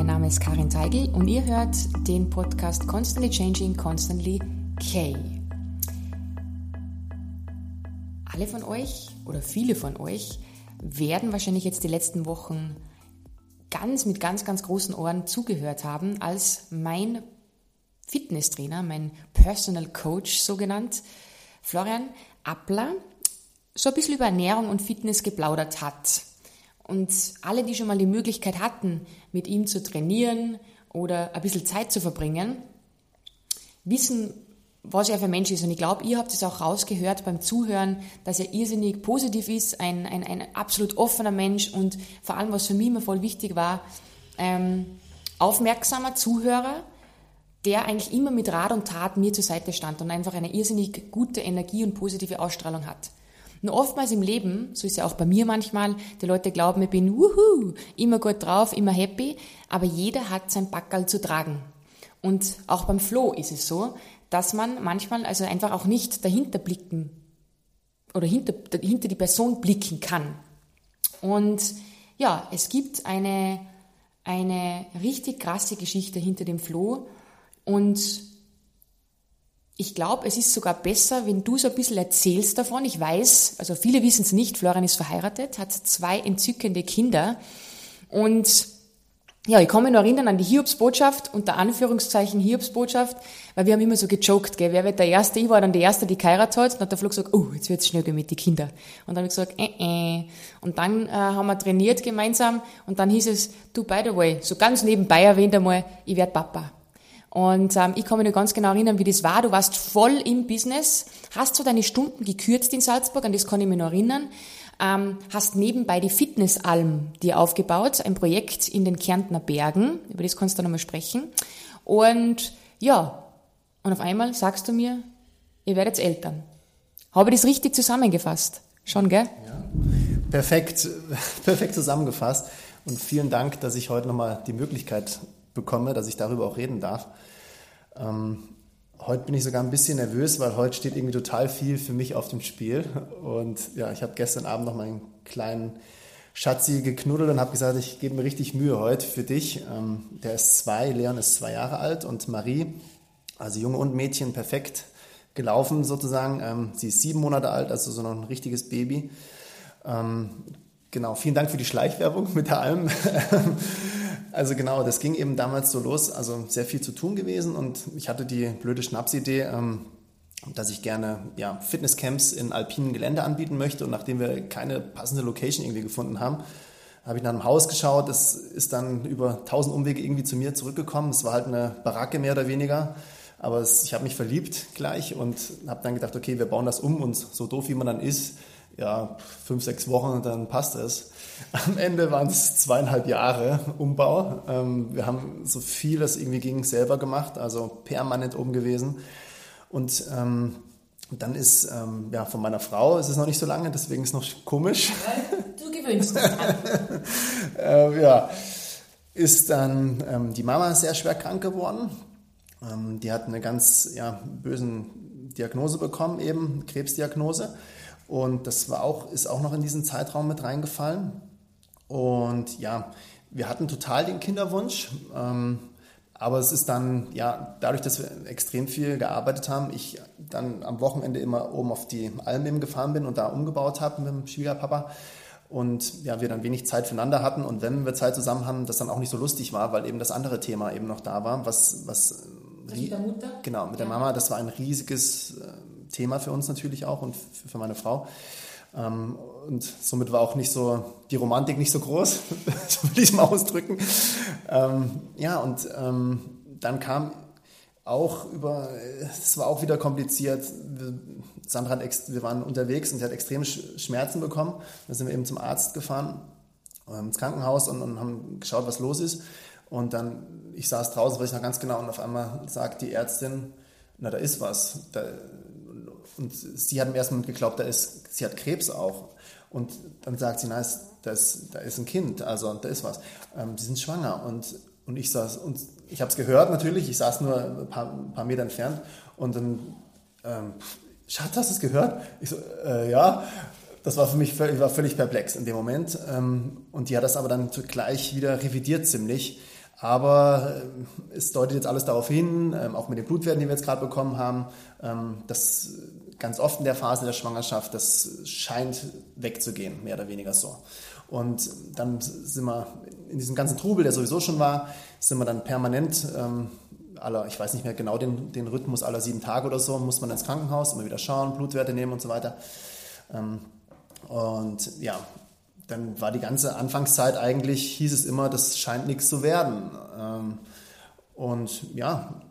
Mein Name ist Karin Teigl und ihr hört den Podcast Constantly Changing, Constantly K. Alle von euch oder viele von euch werden wahrscheinlich jetzt die letzten Wochen ganz mit ganz, ganz großen Ohren zugehört haben, als mein Fitnesstrainer, mein Personal Coach so genannt, Florian Appler, so ein bisschen über Ernährung und Fitness geplaudert hat. Und alle, die schon mal die Möglichkeit hatten, mit ihm zu trainieren oder ein bisschen Zeit zu verbringen, wissen, was er für ein Mensch ist. Und ich glaube, ihr habt es auch rausgehört beim Zuhören, dass er irrsinnig positiv ist, ein, ein, ein absolut offener Mensch und vor allem, was für mich immer voll wichtig war, ähm, aufmerksamer Zuhörer, der eigentlich immer mit Rat und Tat mir zur Seite stand und einfach eine irrsinnig gute Energie und positive Ausstrahlung hat. Nur oftmals im Leben, so ist ja auch bei mir manchmal, die Leute glauben, ich bin wuhu, immer gut drauf, immer happy, aber jeder hat sein Backerl zu tragen. Und auch beim Flow ist es so, dass man manchmal also einfach auch nicht dahinter blicken oder hinter, hinter die Person blicken kann. Und ja, es gibt eine, eine richtig krasse Geschichte hinter dem Flow und ich glaube, es ist sogar besser, wenn du so ein bisschen erzählst davon. Ich weiß, also viele wissen es nicht, Florian ist verheiratet, hat zwei entzückende Kinder. Und ja, ich kann mich noch erinnern an die Hiobsbotschaft, unter Anführungszeichen Hiobsbotschaft, weil wir haben immer so gejoked, gell, wer wird der Erste? Ich war dann die Erste, die geheiratet hat. Und dann hat der Flo gesagt, oh, jetzt wird's schnell gehen mit den Kindern. Und dann habe ich gesagt, äh, äh. Und dann äh, haben wir trainiert gemeinsam und dann hieß es, du, by the way, so ganz nebenbei erwähnt einmal, ich werd Papa. Und ähm, ich kann mich noch ganz genau erinnern, wie das war. Du warst voll im Business, hast so deine Stunden gekürzt in Salzburg, an das kann ich mich noch erinnern. Ähm, hast nebenbei die Fitnessalm dir aufgebaut, ein Projekt in den Kärntner Bergen, über das kannst du nochmal sprechen. Und ja, und auf einmal sagst du mir, ihr werdet Eltern. Habe ich das richtig zusammengefasst? Schon, gell? Ja, perfekt, perfekt zusammengefasst. Und vielen Dank, dass ich heute nochmal die Möglichkeit bekomme, dass ich darüber auch reden darf. Ähm, heute bin ich sogar ein bisschen nervös, weil heute steht irgendwie total viel für mich auf dem Spiel. Und ja, ich habe gestern Abend noch meinen kleinen Schatzi geknuddelt und habe gesagt, ich gebe mir richtig Mühe heute für dich. Ähm, der ist zwei, Leon ist zwei Jahre alt und Marie, also Junge und Mädchen, perfekt gelaufen sozusagen. Ähm, sie ist sieben Monate alt, also so noch ein richtiges Baby. Ähm, genau, vielen Dank für die Schleichwerbung mit der Alm. Also genau, das ging eben damals so los, also sehr viel zu tun gewesen und ich hatte die blöde Schnapsidee, ähm, dass ich gerne ja, Fitnesscamps in alpinen Gelände anbieten möchte und nachdem wir keine passende Location irgendwie gefunden haben, habe ich nach einem Haus geschaut, das ist dann über tausend Umwege irgendwie zu mir zurückgekommen. Es war halt eine Baracke mehr oder weniger, aber ich habe mich verliebt gleich und habe dann gedacht, okay, wir bauen das um und so doof wie man dann ist, ja, fünf, sechs Wochen, dann passt es. Am Ende waren es zweieinhalb Jahre Umbau. Ähm, wir haben so viel, das irgendwie ging, selber gemacht, also permanent oben gewesen. Und ähm, dann ist, ähm, ja, von meiner Frau ist es noch nicht so lange, deswegen ist es noch komisch. Du gewöhnst dich dran. äh, ja, ist dann ähm, die Mama sehr schwer krank geworden. Ähm, die hat eine ganz ja, bösen Diagnose bekommen, eben Krebsdiagnose. Und das war auch, ist auch noch in diesen Zeitraum mit reingefallen. Und ja, wir hatten total den Kinderwunsch. Ähm, aber es ist dann, ja, dadurch, dass wir extrem viel gearbeitet haben, ich dann am Wochenende immer oben auf die Alm eben gefahren bin und da umgebaut habe mit dem Schwiegerpapa. Und ja, wir dann wenig Zeit füreinander hatten und wenn wir Zeit zusammen haben, das dann auch nicht so lustig war, weil eben das andere Thema eben noch da war, was, was mit der Mutter? Genau, mit der Mama. Das war ein riesiges äh, Thema für uns natürlich auch und für meine Frau. Ähm, und somit war auch nicht so die Romantik nicht so groß, so will ich es mal ausdrücken. Ähm, ja, und ähm, dann kam auch über, es war auch wieder kompliziert. Sandra hat, wir waren unterwegs und sie hat extreme Schmerzen bekommen. Da sind wir eben zum Arzt gefahren, ins Krankenhaus und, und haben geschaut, was los ist. Und dann, ich saß draußen, weiß ich noch ganz genau, und auf einmal sagt die Ärztin, na, da ist was. Da, und sie hat im ersten Moment geglaubt, da ist, sie hat Krebs auch. Und dann sagt sie, na, da ist, da ist ein Kind, also da ist was. Ähm, die sind schwanger. Und, und ich saß, und ich habe es gehört natürlich, ich saß nur ein paar, ein paar Meter entfernt und dann, ähm, Schatz, hast du es gehört? Ich so, äh, ja. das war für mich ich war völlig perplex in dem Moment. Ähm, und die hat das aber dann gleich wieder revidiert ziemlich. Aber äh, es deutet jetzt alles darauf hin, ähm, auch mit den Blutwerten, die wir jetzt gerade bekommen haben, ähm, dass ganz oft in der Phase der Schwangerschaft, das scheint wegzugehen, mehr oder weniger so. Und dann sind wir in diesem ganzen Trubel, der sowieso schon war, sind wir dann permanent ähm, aller, ich weiß nicht mehr genau den, den Rhythmus, aller sieben Tage oder so, muss man ins Krankenhaus, immer wieder schauen, Blutwerte nehmen und so weiter. Und ja, dann war die ganze Anfangszeit eigentlich, hieß es immer, das scheint nichts zu werden. Ähm, und ja,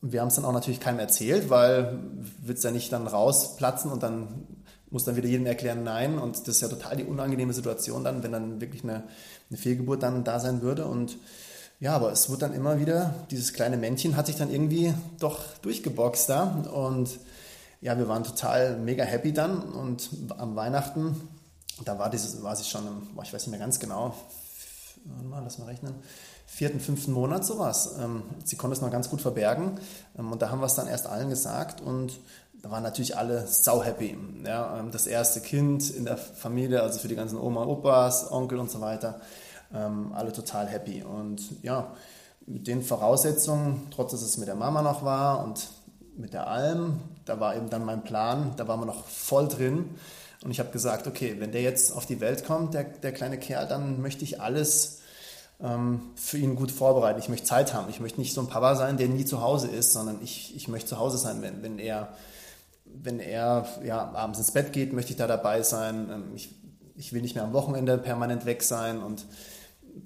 wir haben es dann auch natürlich keinem erzählt, weil wird es ja nicht dann rausplatzen und dann muss dann wieder jedem erklären, nein. Und das ist ja total die unangenehme Situation dann, wenn dann wirklich eine, eine Fehlgeburt dann da sein würde. Und ja, aber es wird dann immer wieder, dieses kleine Männchen hat sich dann irgendwie doch durchgeboxt da. Und ja, wir waren total mega happy dann. Und am Weihnachten, da war dieses, war sie schon, im, ich weiß nicht mehr ganz genau, mal, lass mal rechnen, vierten, fünften Monat sowas. Ähm, sie konnte es noch ganz gut verbergen. Ähm, und da haben wir es dann erst allen gesagt. Und da waren natürlich alle sau happy. Ja, ähm, das erste Kind in der Familie, also für die ganzen Oma, Opas, Onkel und so weiter ähm, alle total happy. Und ja, mit den Voraussetzungen, trotz dass es mit der Mama noch war und mit der Alm, da war eben dann mein Plan, da waren wir noch voll drin. Und ich habe gesagt, okay, wenn der jetzt auf die Welt kommt, der, der kleine Kerl, dann möchte ich alles ähm, für ihn gut vorbereiten. Ich möchte Zeit haben. Ich möchte nicht so ein Papa sein, der nie zu Hause ist, sondern ich, ich möchte zu Hause sein, wenn, wenn er, wenn er ja, abends ins Bett geht, möchte ich da dabei sein. Ähm, ich, ich will nicht mehr am Wochenende permanent weg sein und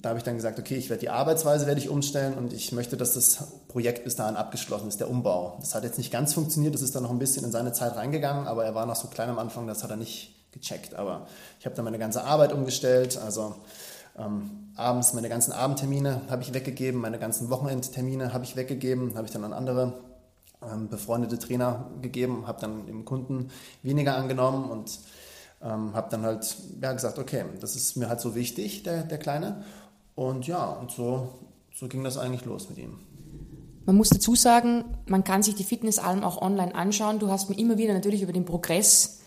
da habe ich dann gesagt, okay, ich werde die Arbeitsweise werde ich umstellen und ich möchte, dass das Projekt bis dahin abgeschlossen ist, der Umbau. Das hat jetzt nicht ganz funktioniert, das ist dann noch ein bisschen in seine Zeit reingegangen, aber er war noch so klein am Anfang, das hat er nicht gecheckt. Aber ich habe dann meine ganze Arbeit umgestellt, also ähm, abends meine ganzen Abendtermine habe ich weggegeben, meine ganzen Wochenendtermine habe ich weggegeben, habe ich dann an andere ähm, befreundete Trainer gegeben, habe dann dem Kunden weniger angenommen und ähm, habe dann halt ja, gesagt, okay, das ist mir halt so wichtig, der, der Kleine. Und ja, und so, so ging das eigentlich los mit ihm. Man muss dazu sagen, man kann sich die Fitnessalm auch online anschauen. Du hast mir immer wieder natürlich über den Progress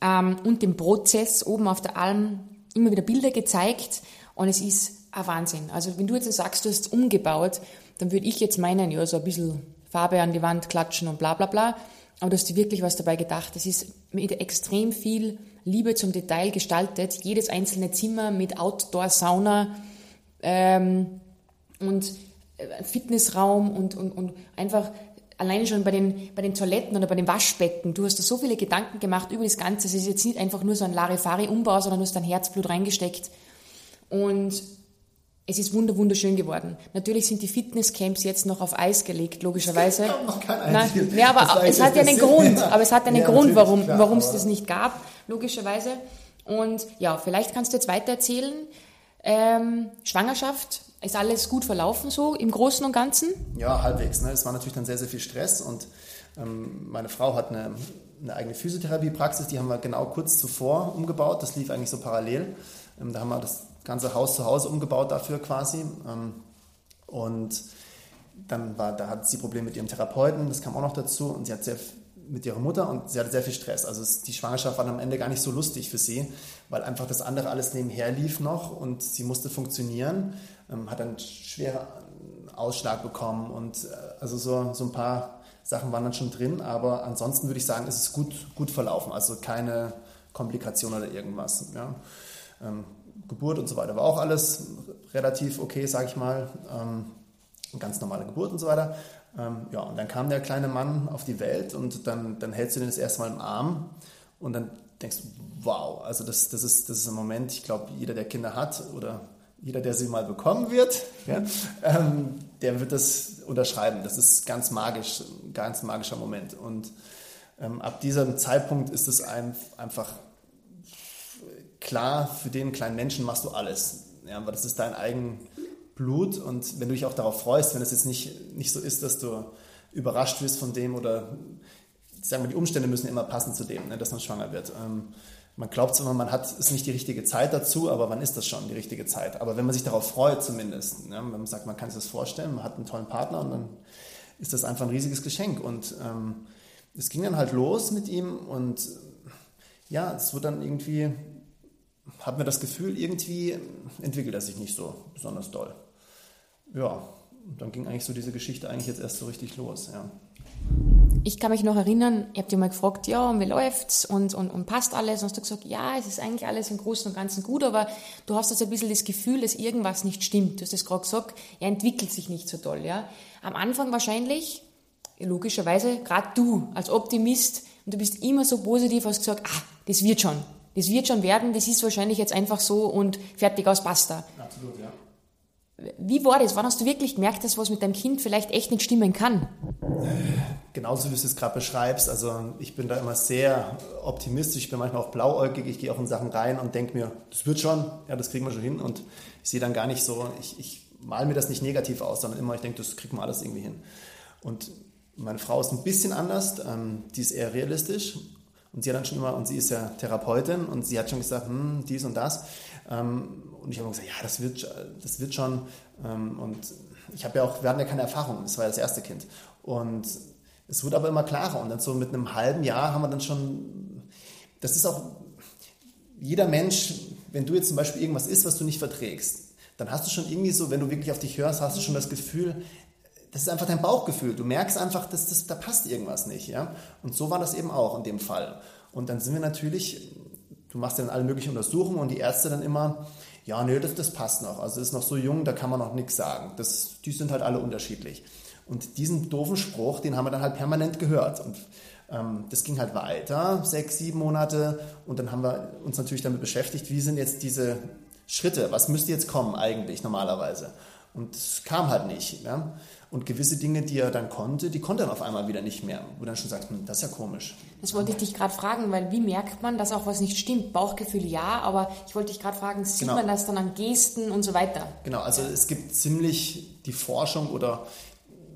ähm, und den Prozess oben auf der Alm immer wieder Bilder gezeigt und es ist ein Wahnsinn. Also wenn du jetzt sagst, du hast es umgebaut, dann würde ich jetzt meinen, ja, so ein bisschen Farbe an die Wand klatschen und bla bla bla. Aber du hast wirklich was dabei gedacht. Es ist mit extrem viel Liebe zum Detail gestaltet. Jedes einzelne Zimmer mit Outdoor-Sauna ähm, und äh, Fitnessraum und, und, und einfach alleine schon bei den, bei den Toiletten oder bei den Waschbecken. Du hast da so viele Gedanken gemacht über das Ganze. Es ist jetzt nicht einfach nur so ein Larifari-Umbau, sondern du hast dein Herzblut reingesteckt. Und es ist wunderschön geworden. Natürlich sind die Fitnesscamps jetzt noch auf Eis gelegt, logischerweise. noch kein Nein, ja, aber es hat ja einen Grund. Aber es hat einen ja, Grund, warum, klar, warum es das nicht gab, logischerweise. Und ja, vielleicht kannst du jetzt weiter erzählen. Ähm, Schwangerschaft, ist alles gut verlaufen so im Großen und Ganzen? Ja, halbwegs. Ne? Es war natürlich dann sehr, sehr viel Stress und ähm, meine Frau hat eine, eine eigene Physiotherapiepraxis, die haben wir genau kurz zuvor umgebaut. Das lief eigentlich so parallel. Ähm, da haben wir das ganze Haus zu Hause umgebaut dafür quasi. Ähm, und dann war, da hat sie Probleme mit ihrem Therapeuten, das kam auch noch dazu. Und sie hat sehr mit ihrer Mutter und sie hatte sehr viel Stress. Also die Schwangerschaft war am Ende gar nicht so lustig für sie, weil einfach das andere alles nebenher lief noch und sie musste funktionieren, ähm, hat einen schweren Ausschlag bekommen und äh, also so, so ein paar Sachen waren dann schon drin, aber ansonsten würde ich sagen, ist es gut, gut verlaufen, also keine Komplikation oder irgendwas. Ja. Ähm, Geburt und so weiter war auch alles relativ okay, sage ich mal. Ähm, ganz normale Geburt und so weiter. Ähm, ja, und dann kam der kleine Mann auf die Welt und dann, dann hältst du den das erste Mal im Arm und dann denkst du, wow, also das, das, ist, das ist ein Moment, ich glaube, jeder, der Kinder hat oder jeder, der sie mal bekommen wird, ja, ähm, der wird das unterschreiben. Das ist ganz magisch, ein ganz magischer Moment. Und ähm, ab diesem Zeitpunkt ist es ein, einfach klar, für den kleinen Menschen machst du alles. Ja, aber das ist dein eigen Blut und wenn du dich auch darauf freust, wenn es jetzt nicht, nicht so ist, dass du überrascht wirst von dem oder sagen wir, die Umstände müssen immer passen zu dem, ne, dass man schwanger wird. Ähm, man glaubt zwar, man hat ist nicht die richtige Zeit dazu, aber wann ist das schon die richtige Zeit? Aber wenn man sich darauf freut zumindest, ne, wenn man sagt, man kann sich das vorstellen, man hat einen tollen Partner und dann ist das einfach ein riesiges Geschenk. Und ähm, es ging dann halt los mit ihm und ja, es wird dann irgendwie, hat mir das Gefühl, irgendwie entwickelt er sich nicht so besonders doll. Ja, dann ging eigentlich so diese Geschichte eigentlich jetzt erst so richtig los, ja. Ich kann mich noch erinnern, ihr habt ja mal gefragt, ja, und wie läuft's und, und, und passt alles? Und hast du gesagt, ja, es ist eigentlich alles im Großen und Ganzen gut, aber du hast jetzt ein bisschen das Gefühl, dass irgendwas nicht stimmt. Du hast es gerade gesagt, er entwickelt sich nicht so toll, ja. Am Anfang wahrscheinlich, logischerweise, gerade du als Optimist, und du bist immer so positiv, hast gesagt, ah, das wird schon. Das wird schon werden, das ist wahrscheinlich jetzt einfach so und fertig aus Pasta. Absolut, ja. Wie war das? Wann hast du wirklich gemerkt, dass was mit deinem Kind vielleicht echt nicht stimmen kann? Genauso wie du es gerade beschreibst. Also ich bin da immer sehr optimistisch. Ich bin manchmal auch blauäugig. Ich gehe auch in Sachen rein und denke mir, das wird schon, ja, das kriegen wir schon hin. Und ich sehe dann gar nicht so, ich, ich male mir das nicht negativ aus, sondern immer, ich denke, das kriegen wir alles irgendwie hin. Und meine Frau ist ein bisschen anders. Ähm, die ist eher realistisch. Und sie hat dann schon immer, und sie ist ja Therapeutin, und sie hat schon gesagt, hm, dies und das. Ähm, und ich habe gesagt, ja, das wird, das wird schon. Ähm, und ich habe ja auch, wir hatten ja keine Erfahrung, das war ja das erste Kind. Und es wurde aber immer klarer. Und dann so mit einem halben Jahr haben wir dann schon, das ist auch, jeder Mensch, wenn du jetzt zum Beispiel irgendwas isst, was du nicht verträgst, dann hast du schon irgendwie so, wenn du wirklich auf dich hörst, hast du schon das Gefühl, das ist einfach dein Bauchgefühl. Du merkst einfach, dass das, da passt irgendwas nicht. Ja? Und so war das eben auch in dem Fall. Und dann sind wir natürlich, du machst dann alle möglichen Untersuchungen und die Ärzte dann immer, ja, nee, das, das passt noch. Also ist noch so jung, da kann man noch nichts sagen. Das, die sind halt alle unterschiedlich. Und diesen doofen Spruch, den haben wir dann halt permanent gehört. Und ähm, das ging halt weiter, sechs, sieben Monate. Und dann haben wir uns natürlich damit beschäftigt, wie sind jetzt diese Schritte, was müsste jetzt kommen eigentlich normalerweise. Und es kam halt nicht. Ja? Und gewisse Dinge, die er dann konnte, die konnte er auf einmal wieder nicht mehr. Wo dann schon sagt, hm, das ist ja komisch. Das wollte ich dich gerade fragen, weil wie merkt man, dass auch was nicht stimmt? Bauchgefühl ja, aber ich wollte dich gerade fragen, sieht genau. man das dann an Gesten und so weiter? Genau, also es gibt ziemlich die Forschung oder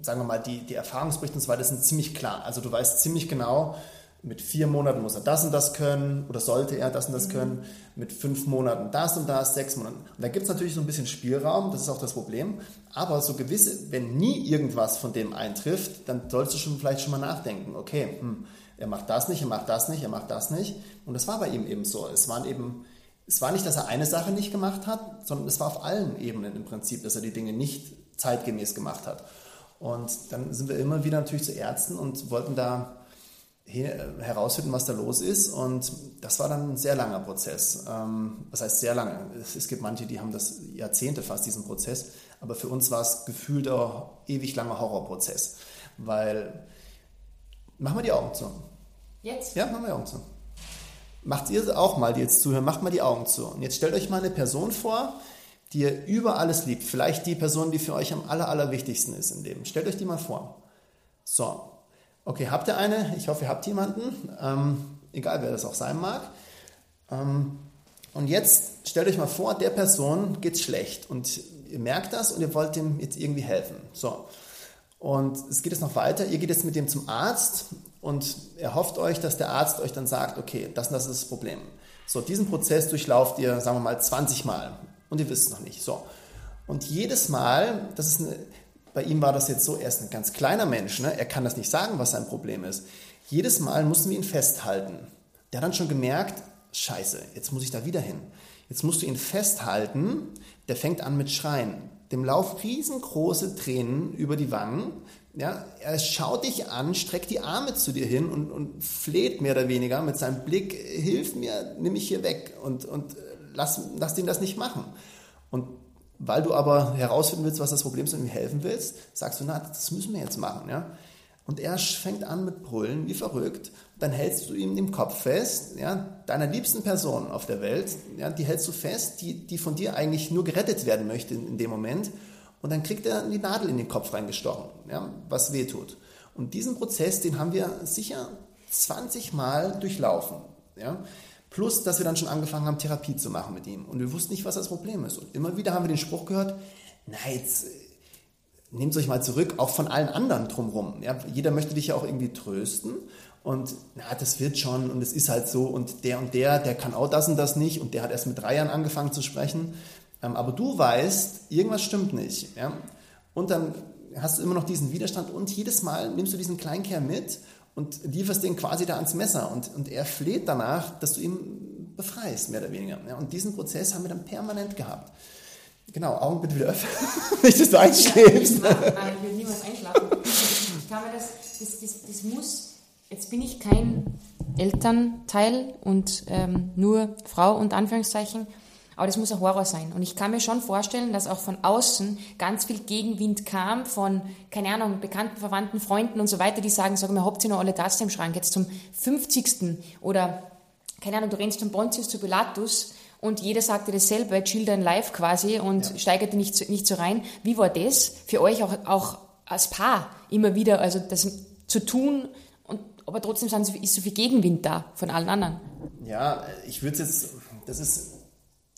sagen wir mal die, die Erfahrungsberichte und so weiter sind ziemlich klar. Also du weißt ziemlich genau, mit vier Monaten muss er das und das können oder sollte er das und das mhm. können, mit fünf Monaten das und das, sechs Monaten. Und da gibt es natürlich so ein bisschen Spielraum, das ist auch das Problem, aber so gewisse, wenn nie irgendwas von dem eintrifft, dann sollst du schon vielleicht schon mal nachdenken, okay, hm, er macht das nicht, er macht das nicht, er macht das nicht. Und das war bei ihm eben so. Es waren eben, es war nicht, dass er eine Sache nicht gemacht hat, sondern es war auf allen Ebenen im Prinzip, dass er die Dinge nicht zeitgemäß gemacht hat. Und dann sind wir immer wieder natürlich zu Ärzten und wollten da herausfinden, was da los ist. Und das war dann ein sehr langer Prozess. Ähm, was heißt sehr lange? Es gibt manche, die haben das Jahrzehnte fast, diesen Prozess. Aber für uns war es gefühlt ein ewig langer Horrorprozess. Weil, machen wir die Augen zu. Jetzt? Ja, machen wir die Augen zu. Macht ihr auch mal, die jetzt zuhören, macht mal die Augen zu. Und jetzt stellt euch mal eine Person vor, die ihr über alles liebt. Vielleicht die Person, die für euch am aller, allerwichtigsten ist im Leben. Stellt euch die mal vor. So, Okay, habt ihr eine? Ich hoffe, ihr habt jemanden, ähm, egal wer das auch sein mag. Ähm, und jetzt stellt euch mal vor, der Person geht es schlecht und ihr merkt das und ihr wollt dem jetzt irgendwie helfen. So. Und es geht jetzt noch weiter. Ihr geht jetzt mit dem zum Arzt und er hofft euch, dass der Arzt euch dann sagt, okay, das und das ist das Problem. So, diesen Prozess durchlauft ihr, sagen wir mal, 20 Mal und ihr wisst es noch nicht. So. Und jedes Mal, das ist eine, bei ihm war das jetzt so, er ist ein ganz kleiner Mensch, ne? er kann das nicht sagen, was sein Problem ist. Jedes Mal mussten wir ihn festhalten. Der hat dann schon gemerkt, scheiße, jetzt muss ich da wieder hin. Jetzt musst du ihn festhalten, der fängt an mit Schreien. Dem laufen riesengroße Tränen über die Wangen. Ja, er schaut dich an, streckt die Arme zu dir hin und, und fleht mehr oder weniger mit seinem Blick, hilf mir, nimm mich hier weg und, und lass, lass ihn das nicht machen. Und weil du aber herausfinden willst, was das Problem ist und ihm helfen willst, sagst du, na, das müssen wir jetzt machen. Ja? Und er fängt an mit Brüllen, wie verrückt. Dann hältst du ihm den Kopf fest, ja, deiner liebsten Person auf der Welt, ja, die hältst du fest, die, die von dir eigentlich nur gerettet werden möchte in, in dem Moment. Und dann kriegt er die Nadel in den Kopf reingestochen, ja, was weh tut. Und diesen Prozess, den haben wir sicher 20 Mal durchlaufen. Ja. Plus, dass wir dann schon angefangen haben, Therapie zu machen mit ihm. Und wir wussten nicht, was das Problem ist. Und immer wieder haben wir den Spruch gehört, na, jetzt äh, nehmt euch mal zurück, auch von allen anderen drumherum. Ja, jeder möchte dich ja auch irgendwie trösten. Und na, das wird schon und es ist halt so. Und der und der, der kann auch das und das nicht. Und der hat erst mit drei Jahren angefangen zu sprechen. Ähm, aber du weißt, irgendwas stimmt nicht. Ja? Und dann hast du immer noch diesen Widerstand und jedes Mal nimmst du diesen Kleinkerl mit und lieferst den quasi da ans Messer und, und er fleht danach, dass du ihn befreist, mehr oder weniger. Ja, und diesen Prozess haben wir dann permanent gehabt. Genau, Augen bitte wieder öffnen, nicht, dass du einschläfst. Ja, ich will niemals einschlafen. Ich glaube, das, das, das, das muss, jetzt bin ich kein Elternteil und ähm, nur Frau und Anführungszeichen, aber das muss ein Horror sein. Und ich kann mir schon vorstellen, dass auch von außen ganz viel Gegenwind kam von, keine Ahnung, bekannten, Verwandten, Freunden und so weiter, die sagen, sag mal, habt ihr noch alle das im Schrank jetzt zum 50. Oder, keine Ahnung, du rennst von Pontius zu Pilatus und jeder sagte dasselbe, chill dein Live quasi und ja. steigerte nicht, nicht so rein. Wie war das für euch auch, auch als Paar immer wieder, also das zu tun und aber trotzdem ist so viel Gegenwind da von allen anderen? Ja, ich würde jetzt, das ist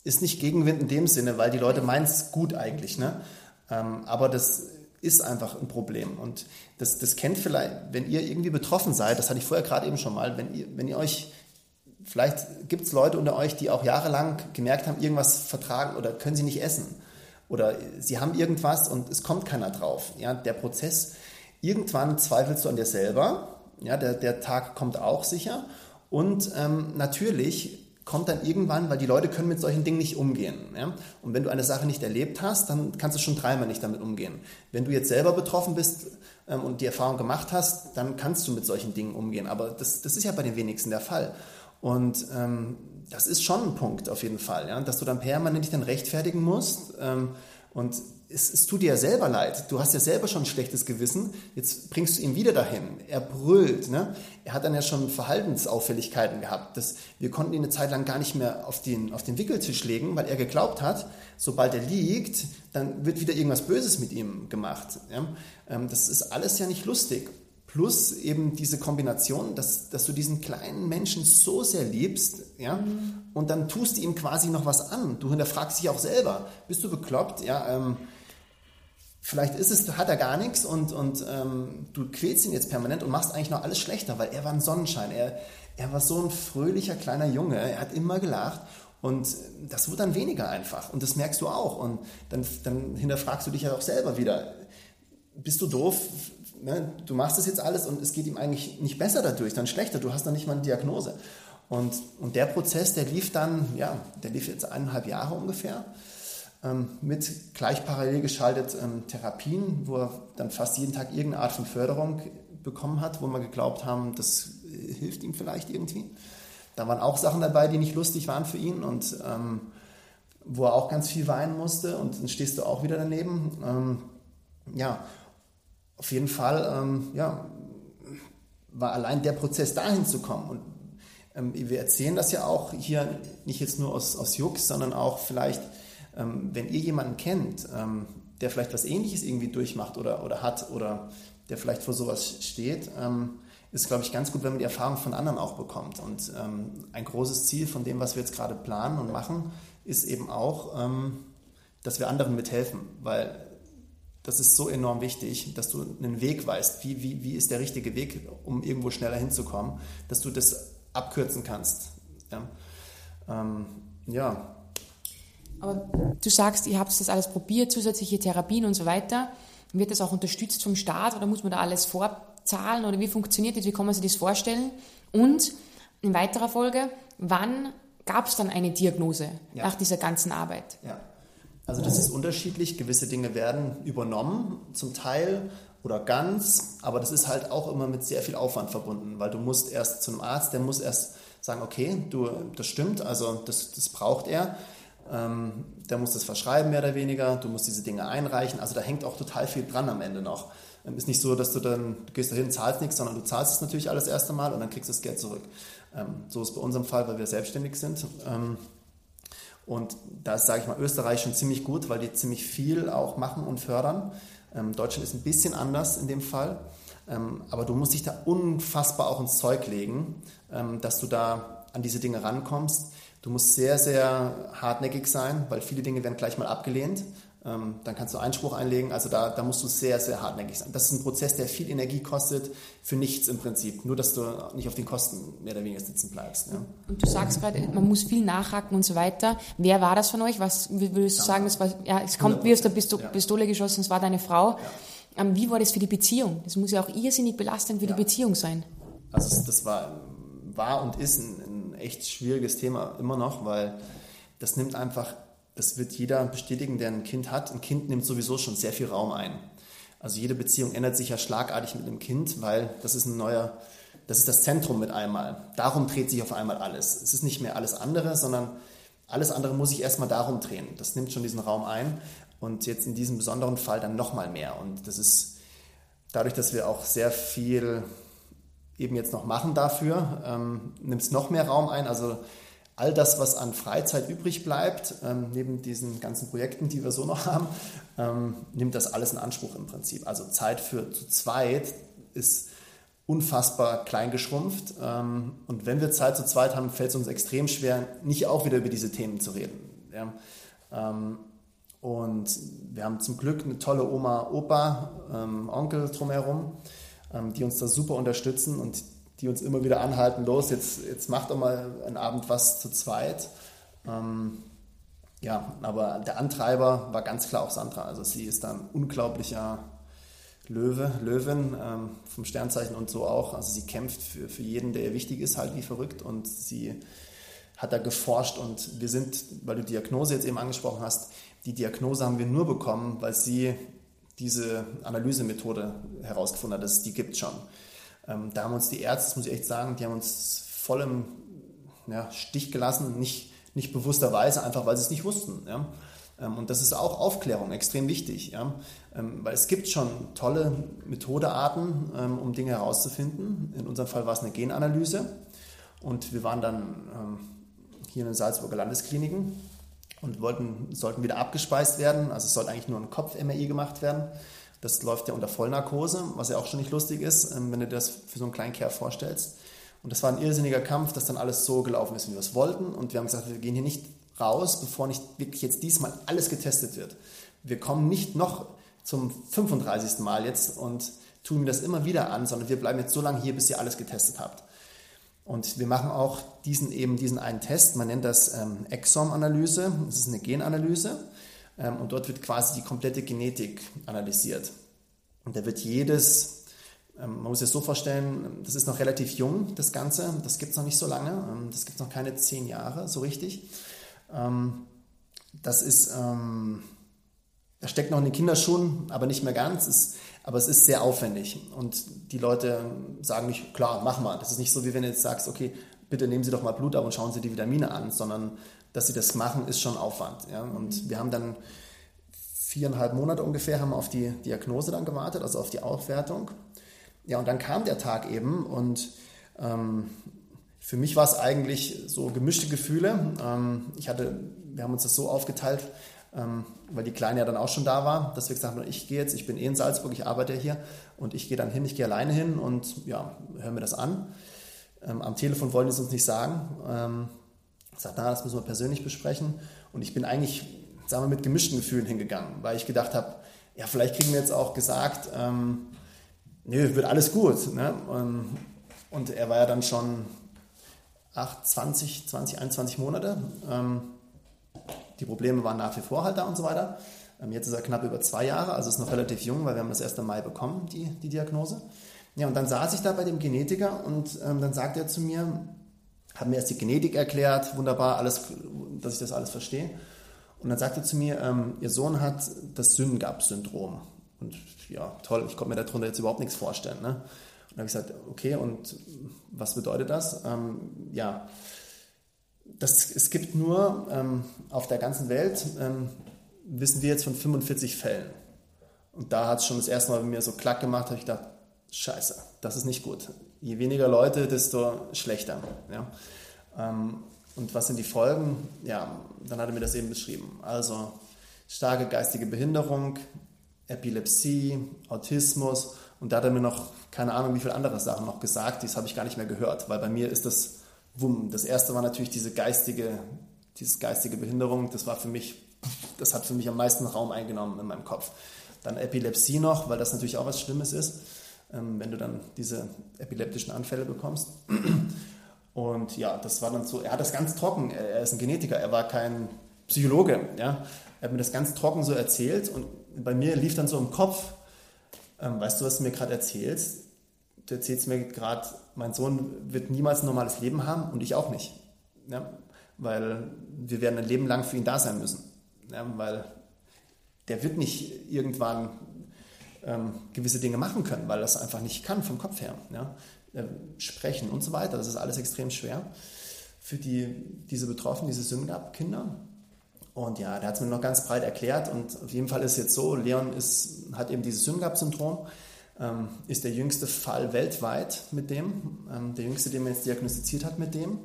ist nicht Gegenwind in dem Sinne, weil die Leute meinen es gut eigentlich, ne? Ähm, aber das ist einfach ein Problem. Und das, das kennt vielleicht, wenn ihr irgendwie betroffen seid, das hatte ich vorher gerade eben schon mal, wenn ihr, wenn ihr euch, vielleicht gibt es Leute unter euch, die auch jahrelang gemerkt haben, irgendwas vertragen oder können sie nicht essen. Oder sie haben irgendwas und es kommt keiner drauf. Ja, der Prozess, irgendwann zweifelst du an dir selber. Ja, der, der Tag kommt auch sicher. Und ähm, natürlich kommt dann irgendwann, weil die Leute können mit solchen Dingen nicht umgehen. Ja? Und wenn du eine Sache nicht erlebt hast, dann kannst du schon dreimal nicht damit umgehen. Wenn du jetzt selber betroffen bist ähm, und die Erfahrung gemacht hast, dann kannst du mit solchen Dingen umgehen. Aber das, das ist ja bei den wenigsten der Fall. Und ähm, das ist schon ein Punkt auf jeden Fall, ja? dass du dann permanent dich dann rechtfertigen musst. Ähm, und es, es tut dir ja selber leid. Du hast ja selber schon ein schlechtes Gewissen. Jetzt bringst du ihn wieder dahin. Er brüllt. Ne? Er hat dann ja schon Verhaltensauffälligkeiten gehabt. Das, wir konnten ihn eine Zeit lang gar nicht mehr auf den, auf den Wickeltisch legen, weil er geglaubt hat, sobald er liegt, dann wird wieder irgendwas Böses mit ihm gemacht. Ja? Ähm, das ist alles ja nicht lustig. Plus eben diese Kombination, dass, dass du diesen kleinen Menschen so sehr liebst, ja, mhm. und dann tust du ihm quasi noch was an. Du hinterfragst dich auch selber, bist du bekloppt, ja, ähm, vielleicht ist es, hat er gar nichts und, und ähm, du quälst ihn jetzt permanent und machst eigentlich noch alles schlechter, weil er war ein Sonnenschein, er, er war so ein fröhlicher kleiner Junge, er hat immer gelacht und das wird dann weniger einfach. Und das merkst du auch. Und dann, dann hinterfragst du dich ja auch selber wieder, bist du doof, ne, du machst das jetzt alles und es geht ihm eigentlich nicht besser dadurch, dann schlechter, du hast dann nicht mal eine Diagnose. Und, und der Prozess, der lief dann, ja, der lief jetzt eineinhalb Jahre ungefähr, mit gleich parallel geschaltet ähm, Therapien, wo er dann fast jeden Tag irgendeine Art von Förderung bekommen hat, wo wir geglaubt haben, das äh, hilft ihm vielleicht irgendwie. Da waren auch Sachen dabei, die nicht lustig waren für ihn und ähm, wo er auch ganz viel weinen musste und dann stehst du auch wieder daneben. Ähm, ja, auf jeden Fall, ähm, ja, war allein der Prozess dahin zu kommen. Und ähm, wir erzählen das ja auch hier nicht jetzt nur aus, aus Jux, sondern auch vielleicht, ähm, wenn ihr jemanden kennt, ähm, der vielleicht was Ähnliches irgendwie durchmacht oder, oder hat oder der vielleicht vor sowas steht, ähm, ist, glaube ich, ganz gut, wenn man die Erfahrung von anderen auch bekommt. Und ähm, ein großes Ziel von dem, was wir jetzt gerade planen und machen, ist eben auch, dass wir anderen mithelfen, weil das ist so enorm wichtig, dass du einen Weg weißt. Wie, wie, wie ist der richtige Weg, um irgendwo schneller hinzukommen, dass du das abkürzen kannst. Ja. Ähm, ja. Aber du sagst, ihr habt das alles probiert, zusätzliche Therapien und so weiter. Wird das auch unterstützt vom Staat oder muss man da alles vorzahlen oder wie funktioniert das? Wie kann man sich das vorstellen? Und in weiterer Folge, wann gab es dann eine Diagnose ja. nach dieser ganzen Arbeit? Ja. Also das ist unterschiedlich. Gewisse Dinge werden übernommen, zum Teil oder ganz, aber das ist halt auch immer mit sehr viel Aufwand verbunden, weil du musst erst zu einem Arzt, der muss erst sagen, okay, du, das stimmt, also das, das braucht er. Ähm, der muss das verschreiben, mehr oder weniger. Du musst diese Dinge einreichen. Also da hängt auch total viel dran am Ende noch. Ähm, ist nicht so, dass du dann, du gehst dahin, zahlst nichts, sondern du zahlst es natürlich alles erste Mal und dann kriegst du das Geld zurück. Ähm, so ist bei unserem Fall, weil wir selbstständig sind. Ähm, und da ist, sage ich mal, Österreich schon ziemlich gut, weil die ziemlich viel auch machen und fördern. Ähm, Deutschland ist ein bisschen anders in dem Fall. Ähm, aber du musst dich da unfassbar auch ins Zeug legen, dass du da an diese Dinge rankommst. Du musst sehr, sehr hartnäckig sein, weil viele Dinge werden gleich mal abgelehnt. Ähm, dann kannst du Einspruch einlegen. Also da, da musst du sehr, sehr hartnäckig sein. Das ist ein Prozess, der viel Energie kostet, für nichts im Prinzip. Nur, dass du nicht auf den Kosten mehr oder weniger sitzen bleibst. Ja. Und du sagst gerade, man muss viel nachhaken und so weiter. Wer war das von euch? Was würdest du sagen? Das war, ja, es kommt wie aus der Pistole geschossen, es war deine Frau. Ja. Ähm, wie war das für die Beziehung? Das muss ja auch irrsinnig belastend für die Beziehung sein. Also das war, war und ist ein, ein echt schwieriges Thema immer noch, weil das nimmt einfach, das wird jeder bestätigen, der ein Kind hat. Ein Kind nimmt sowieso schon sehr viel Raum ein. Also jede Beziehung ändert sich ja schlagartig mit dem Kind, weil das ist ein neuer, das ist das Zentrum mit einmal. Darum dreht sich auf einmal alles. Es ist nicht mehr alles andere, sondern alles andere muss sich erstmal darum drehen. Das nimmt schon diesen Raum ein und jetzt in diesem besonderen Fall dann nochmal mehr. Und das ist dadurch, dass wir auch sehr viel eben jetzt noch machen dafür, ähm, nimmt es noch mehr Raum ein. Also all das, was an Freizeit übrig bleibt, ähm, neben diesen ganzen Projekten, die wir so noch haben, ähm, nimmt das alles in Anspruch im Prinzip. Also Zeit für zu zweit ist unfassbar klein geschrumpft. Ähm, und wenn wir Zeit zu zweit haben, fällt es uns extrem schwer, nicht auch wieder über diese Themen zu reden. Ja? Ähm, und wir haben zum Glück eine tolle Oma, Opa, ähm, Onkel drumherum, die uns da super unterstützen und die uns immer wieder anhalten, los, jetzt, jetzt macht doch mal einen Abend was zu zweit. Ähm, ja, aber der Antreiber war ganz klar auch Sandra. Also sie ist ein unglaublicher Löwe, Löwin ähm, vom Sternzeichen und so auch. Also sie kämpft für, für jeden, der ihr wichtig ist, halt wie verrückt und sie hat da geforscht und wir sind, weil du Diagnose jetzt eben angesprochen hast, die Diagnose haben wir nur bekommen, weil sie diese Analysemethode herausgefunden hat, dass die gibt schon. Ähm, da haben uns die Ärzte, das muss ich echt sagen, die haben uns voll im ja, Stich gelassen, nicht, nicht bewussterweise, einfach weil sie es nicht wussten. Ja? Ähm, und das ist auch Aufklärung, extrem wichtig, ja? Ähm, weil es gibt schon tolle Methodearten, ähm, um Dinge herauszufinden. In unserem Fall war es eine Genanalyse und wir waren dann hier in den Salzburger Landeskliniken und wollten, sollten wieder abgespeist werden. Also es sollte eigentlich nur ein Kopf-MRI gemacht werden. Das läuft ja unter Vollnarkose, was ja auch schon nicht lustig ist, wenn du dir das für so einen kleinen Kerl vorstellst. Und das war ein irrsinniger Kampf, dass dann alles so gelaufen ist, wie wir es wollten. Und wir haben gesagt, wir gehen hier nicht raus, bevor nicht wirklich jetzt diesmal alles getestet wird. Wir kommen nicht noch zum 35. Mal jetzt und tun mir das immer wieder an, sondern wir bleiben jetzt so lange hier, bis ihr alles getestet habt. Und wir machen auch diesen eben diesen einen Test, man nennt das ähm, Exom-Analyse, das ist eine Genanalyse ähm, und dort wird quasi die komplette Genetik analysiert. Und da wird jedes, ähm, man muss das so vorstellen, das ist noch relativ jung, das Ganze, das gibt es noch nicht so lange, ähm, das gibt es noch keine zehn Jahre so richtig. Ähm, das ist, ähm, das steckt noch in den Kinderschuhen, aber nicht mehr ganz. Ist, aber es ist sehr aufwendig. Und die Leute sagen nicht, klar, mach mal. Das ist nicht so, wie wenn du jetzt sagst, okay, bitte nehmen Sie doch mal Blut ab und schauen Sie die Vitamine an, sondern dass Sie das machen, ist schon Aufwand. Ja? Und wir haben dann viereinhalb Monate ungefähr haben auf die Diagnose dann gewartet, also auf die Aufwertung. Ja, und dann kam der Tag eben und ähm, für mich war es eigentlich so gemischte Gefühle. Ähm, ich hatte, wir haben uns das so aufgeteilt, ähm, weil die Kleine ja dann auch schon da war, dass wir gesagt haben, ich gehe jetzt, ich bin eh in Salzburg, ich arbeite hier und ich gehe dann hin, ich gehe alleine hin und ja, hören wir das an. Ähm, am Telefon wollen sie es uns nicht sagen. Ich sagte, na, das müssen wir persönlich besprechen. Und ich bin eigentlich, sagen wir, mit gemischten Gefühlen hingegangen, weil ich gedacht habe, ja, vielleicht kriegen wir jetzt auch gesagt, ähm, nö, wird alles gut. Ne? Und, und er war ja dann schon 8, 20, 20, 21 Monate. Ähm, die Probleme waren nach wie vor halt da und so weiter. Ähm, jetzt ist er knapp über zwei Jahre, also ist noch relativ jung, weil wir haben das 1. Mai bekommen, die, die Diagnose. Ja, und dann saß ich da bei dem Genetiker und ähm, dann sagt er zu mir, hat mir erst die Genetik erklärt, wunderbar, alles, dass ich das alles verstehe. Und dann sagt er zu mir, ähm, ihr Sohn hat das Syngap-Syndrom. Und ja, toll, ich konnte mir darunter jetzt überhaupt nichts vorstellen. Ne? Und dann habe ich gesagt, okay, und was bedeutet das? Ähm, ja, das, es gibt nur ähm, auf der ganzen Welt, ähm, wissen wir jetzt von 45 Fällen. Und da hat es schon das erste Mal bei mir so klack gemacht, habe ich gedacht, scheiße, das ist nicht gut. Je weniger Leute, desto schlechter. Ja? Ähm, und was sind die Folgen? Ja, dann hat er mir das eben beschrieben. Also starke geistige Behinderung, Epilepsie, Autismus und da hat er mir noch keine Ahnung, wie viele andere Sachen noch gesagt, das habe ich gar nicht mehr gehört, weil bei mir ist das Wumm. Das erste war natürlich diese geistige, diese geistige Behinderung, das war für mich, das hat für mich am meisten Raum eingenommen in meinem Kopf. Dann Epilepsie noch, weil das natürlich auch was Schlimmes ist, ähm, wenn du dann diese epileptischen Anfälle bekommst. Und ja, das war dann so, er hat das ganz trocken, er ist ein Genetiker, er war kein Psychologe, ja. Er hat mir das ganz trocken so erzählt und bei mir lief dann so im Kopf, ähm, weißt du, was du mir gerade erzählst? du erzählst mir gerade, mein Sohn wird niemals ein normales Leben haben und ich auch nicht. Ja? Weil wir werden ein Leben lang für ihn da sein müssen. Ja? Weil der wird nicht irgendwann ähm, gewisse Dinge machen können, weil es einfach nicht kann vom Kopf her. Ja? Äh, sprechen und so weiter. Das ist alles extrem schwer für die, diese Betroffenen, diese Syngap-Kinder. Und ja, der hat es mir noch ganz breit erklärt. Und auf jeden Fall ist jetzt so, Leon ist, hat eben dieses Syngap-Syndrom, ähm, ist der jüngste Fall weltweit mit dem, ähm, der jüngste, den man jetzt diagnostiziert hat mit dem.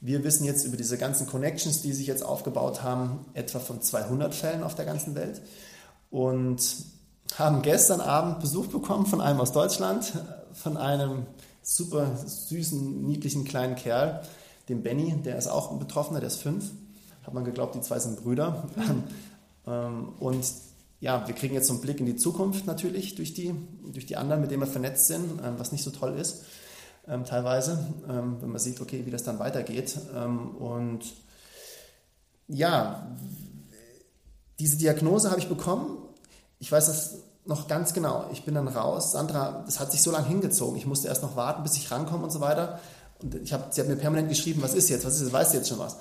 Wir wissen jetzt über diese ganzen Connections, die sich jetzt aufgebaut haben, etwa von 200 Fällen auf der ganzen Welt. Und haben gestern Abend Besuch bekommen von einem aus Deutschland, von einem super süßen, niedlichen kleinen Kerl, dem Benny, der ist auch ein Betroffener, der ist fünf. Hat man geglaubt, die zwei sind Brüder. Ähm, und ja, wir kriegen jetzt so einen Blick in die Zukunft natürlich durch die, durch die anderen, mit denen wir vernetzt sind, ähm, was nicht so toll ist ähm, teilweise, wenn man sieht, okay, wie das dann weitergeht. und ja, diese Diagnose habe ich bekommen. Ich weiß das noch ganz genau. Ich bin dann raus. Sandra, das hat sich so lange hingezogen. Ich musste erst noch warten, bis ich rankomme und so weiter. Und ich hab, sie hat mir permanent geschrieben, was ist jetzt, was ist jetzt, weißt du jetzt schon was?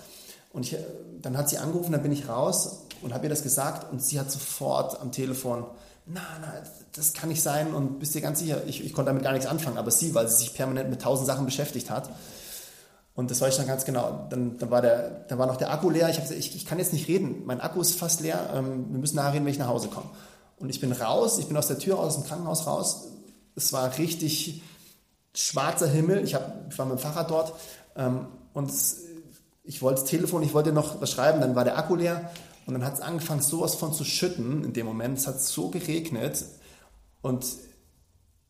Und ich, dann hat sie angerufen, dann bin ich raus und habe ihr das gesagt und sie hat sofort am Telefon, na, na, das kann nicht sein und bist dir ganz sicher, ich, ich konnte damit gar nichts anfangen, aber sie, weil sie sich permanent mit tausend Sachen beschäftigt hat. Und das war ich dann ganz genau. Dann, dann, war, der, dann war noch der Akku leer. Ich habe gesagt, ich, ich, kann jetzt nicht reden. Mein Akku ist fast leer. Ähm, wir müssen nachher reden, wenn ich nach Hause komme. Und ich bin raus. Ich bin aus der Tür raus, aus dem Krankenhaus raus. Es war richtig, schwarzer Himmel. Ich, hab, ich war mit dem Fahrrad dort ähm, und ich wollte das Telefon, ich wollte noch was schreiben, dann war der Akku leer und dann hat es angefangen, sowas von zu schütten in dem Moment. Es hat so geregnet und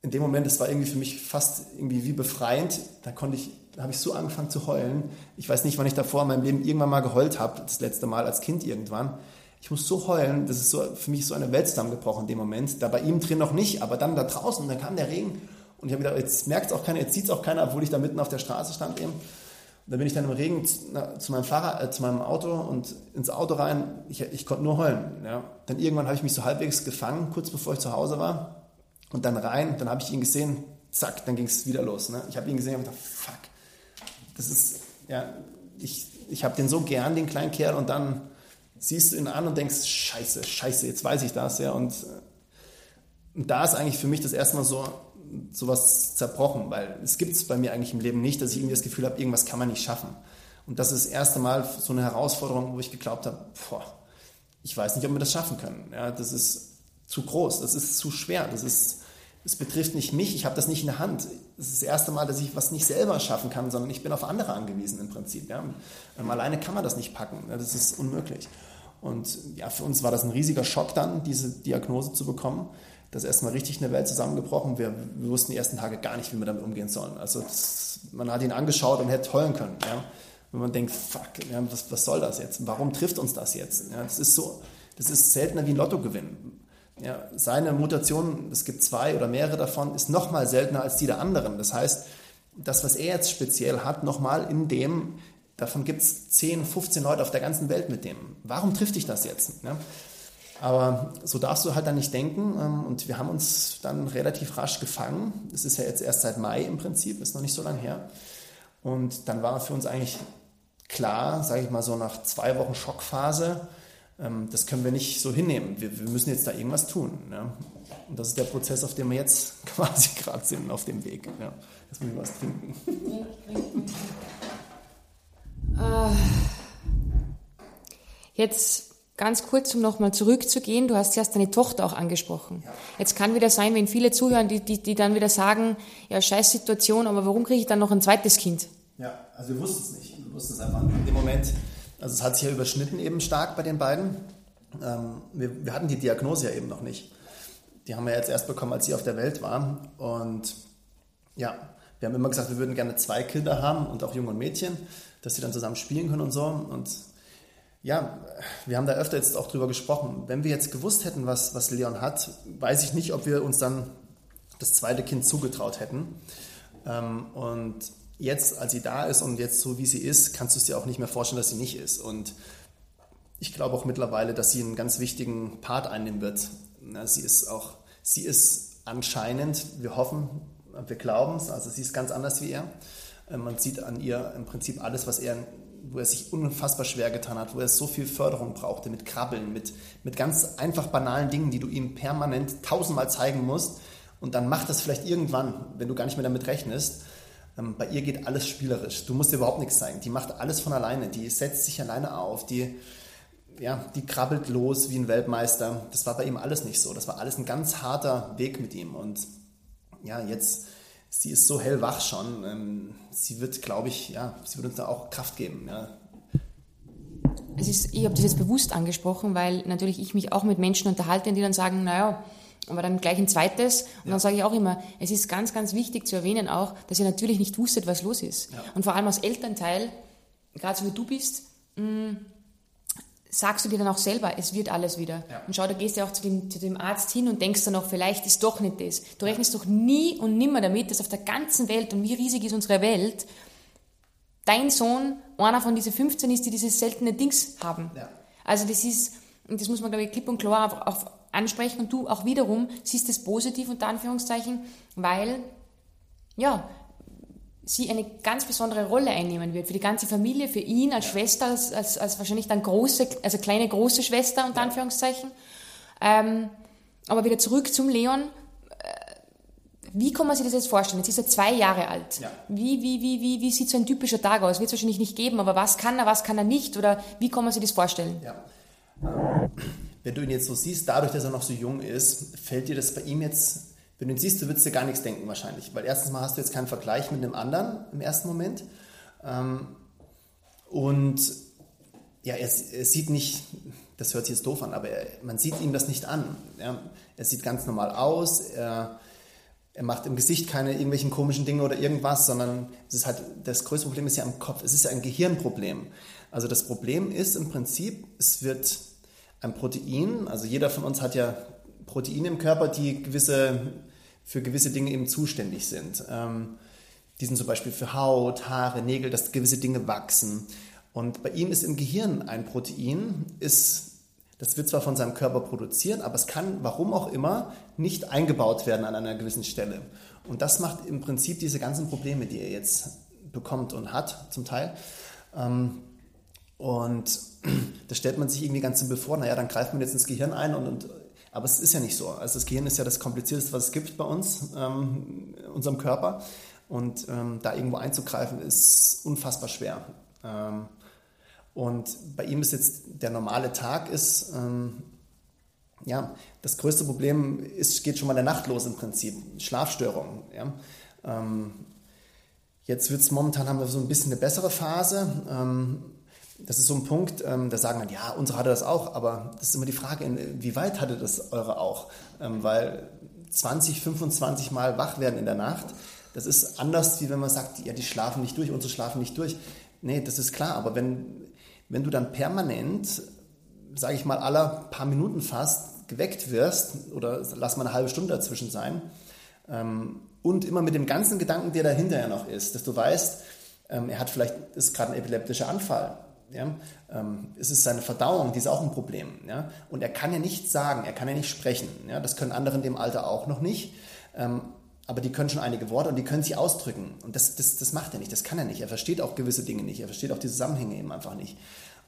in dem Moment, es war irgendwie für mich fast irgendwie wie befreiend. Da konnte ich, da habe ich so angefangen zu heulen. Ich weiß nicht, wann ich davor in meinem Leben irgendwann mal geheult habe, das letzte Mal als Kind irgendwann. Ich muss so heulen, das ist so, für mich so eine Welt zusammengebrochen in dem Moment. Da bei ihm drin noch nicht, aber dann da draußen, dann kam der Regen und ich habe gedacht, jetzt merkt es auch keiner, jetzt sieht es auch keiner, obwohl ich da mitten auf der Straße stand eben. Dann bin ich dann im Regen zu meinem Fahrrad, äh, zu meinem Auto und ins Auto rein. Ich, ich konnte nur heulen. Ja. Dann irgendwann habe ich mich so halbwegs gefangen, kurz bevor ich zu Hause war. Und dann rein, dann habe ich ihn gesehen, zack, dann ging es wieder los. Ne. Ich habe ihn gesehen und gedacht, fuck, das ist, ja, ich, ich habe den so gern, den kleinen Kerl, und dann siehst du ihn an und denkst, scheiße, scheiße, jetzt weiß ich das, ja. Und, äh, und da ist eigentlich für mich das erste Mal so, sowas zerbrochen, weil es gibt es bei mir eigentlich im Leben nicht, dass ich irgendwie das Gefühl habe, irgendwas kann man nicht schaffen. Und das ist das erste Mal so eine Herausforderung, wo ich geglaubt habe, boah, ich weiß nicht, ob wir das schaffen können. Ja, das ist zu groß, das ist zu schwer, das ist, es betrifft nicht mich, ich habe das nicht in der Hand. Es ist das erste Mal, dass ich was nicht selber schaffen kann, sondern ich bin auf andere angewiesen im Prinzip. Ja. Ähm, alleine kann man das nicht packen, ja, das ist unmöglich. Und ja, für uns war das ein riesiger Schock dann, diese Diagnose zu bekommen da ist erstmal richtig eine Welt zusammengebrochen. Wir, wir, wussten die ersten Tage gar nicht, wie wir damit umgehen sollen. Also das, man hat ihn angeschaut und hätte heulen können. Ja? Wenn man denkt, fuck, ja, was, was, soll das jetzt? Warum trifft uns das jetzt? Ja, das ist so, das ist seltener wie ein Lottogewinn. Ja, seine Mutation, es gibt zwei oder mehrere davon, ist nochmal seltener als die der anderen. Das heißt, das, was er jetzt speziell hat, nochmal in dem, davon gibt es 10, 15 Leute auf der ganzen Welt mit dem. Warum trifft dich das jetzt? Ja? Aber so darfst du halt dann nicht denken. Ähm, und wir haben uns dann relativ rasch gefangen. Das ist ja jetzt erst seit Mai im Prinzip, ist noch nicht so lange her. Und dann war für uns eigentlich klar, sage ich mal so nach zwei Wochen Schockphase, ähm, das können wir nicht so hinnehmen. Wir, wir müssen jetzt da irgendwas tun. Ja. Und das ist der Prozess, auf dem wir jetzt quasi gerade sind, auf dem Weg. Ja. Jetzt muss ich was trinken. Äh, jetzt Ganz kurz, um nochmal zurückzugehen, du hast erst deine Tochter auch angesprochen. Jetzt kann wieder sein, wenn viele zuhören, die, die, die dann wieder sagen, ja, scheiß Situation, aber warum kriege ich dann noch ein zweites Kind? Ja, also wir wussten es nicht. Wir wussten es einfach in dem Moment. Also es hat sich ja überschnitten eben stark bei den beiden. Ähm, wir, wir hatten die Diagnose ja eben noch nicht. Die haben wir jetzt erst bekommen, als sie auf der Welt war. Und ja, wir haben immer gesagt, wir würden gerne zwei Kinder haben und auch Junge und Mädchen, dass sie dann zusammen spielen können und so. Und ja, wir haben da öfter jetzt auch drüber gesprochen. Wenn wir jetzt gewusst hätten, was, was Leon hat, weiß ich nicht, ob wir uns dann das zweite Kind zugetraut hätten. Ähm, und jetzt, als sie da ist und jetzt so wie sie ist, kannst du es dir auch nicht mehr vorstellen, dass sie nicht ist. Und ich glaube auch mittlerweile, dass sie einen ganz wichtigen Part einnehmen wird. sie ist auch, sie ist anscheinend, wir hoffen, wir glauben es, also sie ist ganz anders wie er. Äh, man sieht an ihr im Prinzip alles, was er, wo er sich unfassbar schwer getan hat, wo er so viel Förderung brauchte mit Krabbeln, mit, mit ganz einfach banalen Dingen, die du ihm permanent tausendmal zeigen musst. Und dann macht das vielleicht irgendwann, wenn du gar nicht mehr damit rechnest. Ähm, bei ihr geht alles spielerisch. Du musst ihr überhaupt nichts zeigen. Die macht alles von alleine. Die setzt sich alleine auf. Die, ja, die krabbelt los wie ein Weltmeister. Das war bei ihm alles nicht so. Das war alles ein ganz harter Weg mit ihm. Und ja, jetzt, sie ist so hellwach schon. Ähm, sie wird, glaube ich, ja, sie wird uns da auch Kraft geben. Ja. Es ist, ich habe das jetzt bewusst angesprochen, weil natürlich ich mich auch mit Menschen unterhalte, die dann sagen, naja, aber dann gleich ein zweites. Und ja. dann sage ich auch immer, es ist ganz, ganz wichtig zu erwähnen auch, dass ihr natürlich nicht wusstet, was los ist. Ja. Und vor allem als Elternteil, gerade so wie du bist, mh, mm, sagst du dir dann auch selber, es wird alles wieder. Ja. Und schau, da gehst du auch zu dem, zu dem Arzt hin und denkst dann auch, vielleicht ist doch nicht das. Du rechnest doch nie und nimmer damit, dass auf der ganzen Welt, und wie riesig ist unsere Welt, dein Sohn einer von diesen 15 ist, die dieses seltene Dings haben. Ja. Also das ist, und das muss man, glaube ich, klipp und klar auch ansprechen und du auch wiederum siehst es positiv unter Anführungszeichen, weil, ja, sie eine ganz besondere Rolle einnehmen wird für die ganze Familie, für ihn als Schwester, als, als, als wahrscheinlich dann große, also kleine große Schwester unter Anführungszeichen. Ähm, aber wieder zurück zum Leon. Äh, wie kann man sich das jetzt vorstellen? Jetzt ist er zwei Jahre alt. Ja. Wie, wie, wie, wie, wie sieht so ein typischer Tag aus? Wird es wahrscheinlich nicht geben, aber was kann er, was kann er nicht? Oder wie kann man sich das vorstellen? Ja. Wenn du ihn jetzt so siehst, dadurch, dass er noch so jung ist, fällt dir das bei ihm jetzt wenn du ihn siehst, du würdest dir gar nichts denken wahrscheinlich, weil erstens mal hast du jetzt keinen Vergleich mit einem anderen im ersten Moment. Ähm, und ja, er, er, sieht nicht, das hört sich jetzt doof an, aber er, man sieht ihm das nicht an. Ja, er sieht ganz normal aus, er, er macht im Gesicht keine irgendwelchen komischen Dinge oder irgendwas, sondern es ist halt, das größte Problem ist ja am Kopf, es ist ja ein Gehirnproblem. Also das Problem ist im Prinzip, es wird ein Protein, also jeder von uns hat ja Proteine im Körper, die gewisse für gewisse Dinge eben zuständig sind. Ähm, die sind zum Beispiel für Haut, Haare, Nägel, dass gewisse Dinge wachsen. Und bei ihm ist im Gehirn ein Protein, ist, das wird zwar von seinem Körper produziert, aber es kann, warum auch immer, nicht eingebaut werden an einer gewissen Stelle. Und das macht im Prinzip diese ganzen Probleme, die er jetzt bekommt und hat, zum Teil. Ähm, und da stellt man sich irgendwie ganz simpel vor, naja, dann greift man jetzt ins Gehirn ein und, und aber es ist ja nicht so. Also das Gehirn ist ja das Komplizierteste, was es gibt bei uns, ähm, unserem Körper. Und ähm, da irgendwo einzugreifen, ist unfassbar schwer. Ähm, und bei ihm ist jetzt der normale Tag ist, ähm, ja, das größte Problem ist, geht schon mal der Nacht los im Prinzip. Schlafstörungen. Ja. Ähm, jetzt wird es momentan, haben wir so ein bisschen eine bessere Phase. Das ist so ein Punkt, ähm, da sagen man, ja, unsere hatte das auch, aber das ist immer die Frage, wie weit hatte das eure auch? Ähm, weil 20, 25 Mal wach werden in der Nacht, das ist anders, wie wenn man sagt, ja, die schlafen nicht durch, unsere schlafen nicht durch. Nee, das ist klar, aber wenn, wenn du dann permanent, sage ich mal, aller paar Minuten fast geweckt wirst, oder lass mal eine halbe Stunde dazwischen sein, ähm, und immer mit dem ganzen Gedanken, der dahinter ja noch ist, dass du weißt, ähm, er hat vielleicht, ist gerade ein epileptischer Anfall, ja? Ähm, es ist seine Verdauung, die ist auch ein Problem. Ja? Und er kann ja nichts sagen, er kann ja nicht sprechen. Ja? Das können andere in dem Alter auch noch nicht. Ähm, aber die können schon einige Worte und die können sich ausdrücken. Und das, das, das macht er nicht, das kann er nicht. Er versteht auch gewisse Dinge nicht, er versteht auch die Zusammenhänge eben einfach nicht.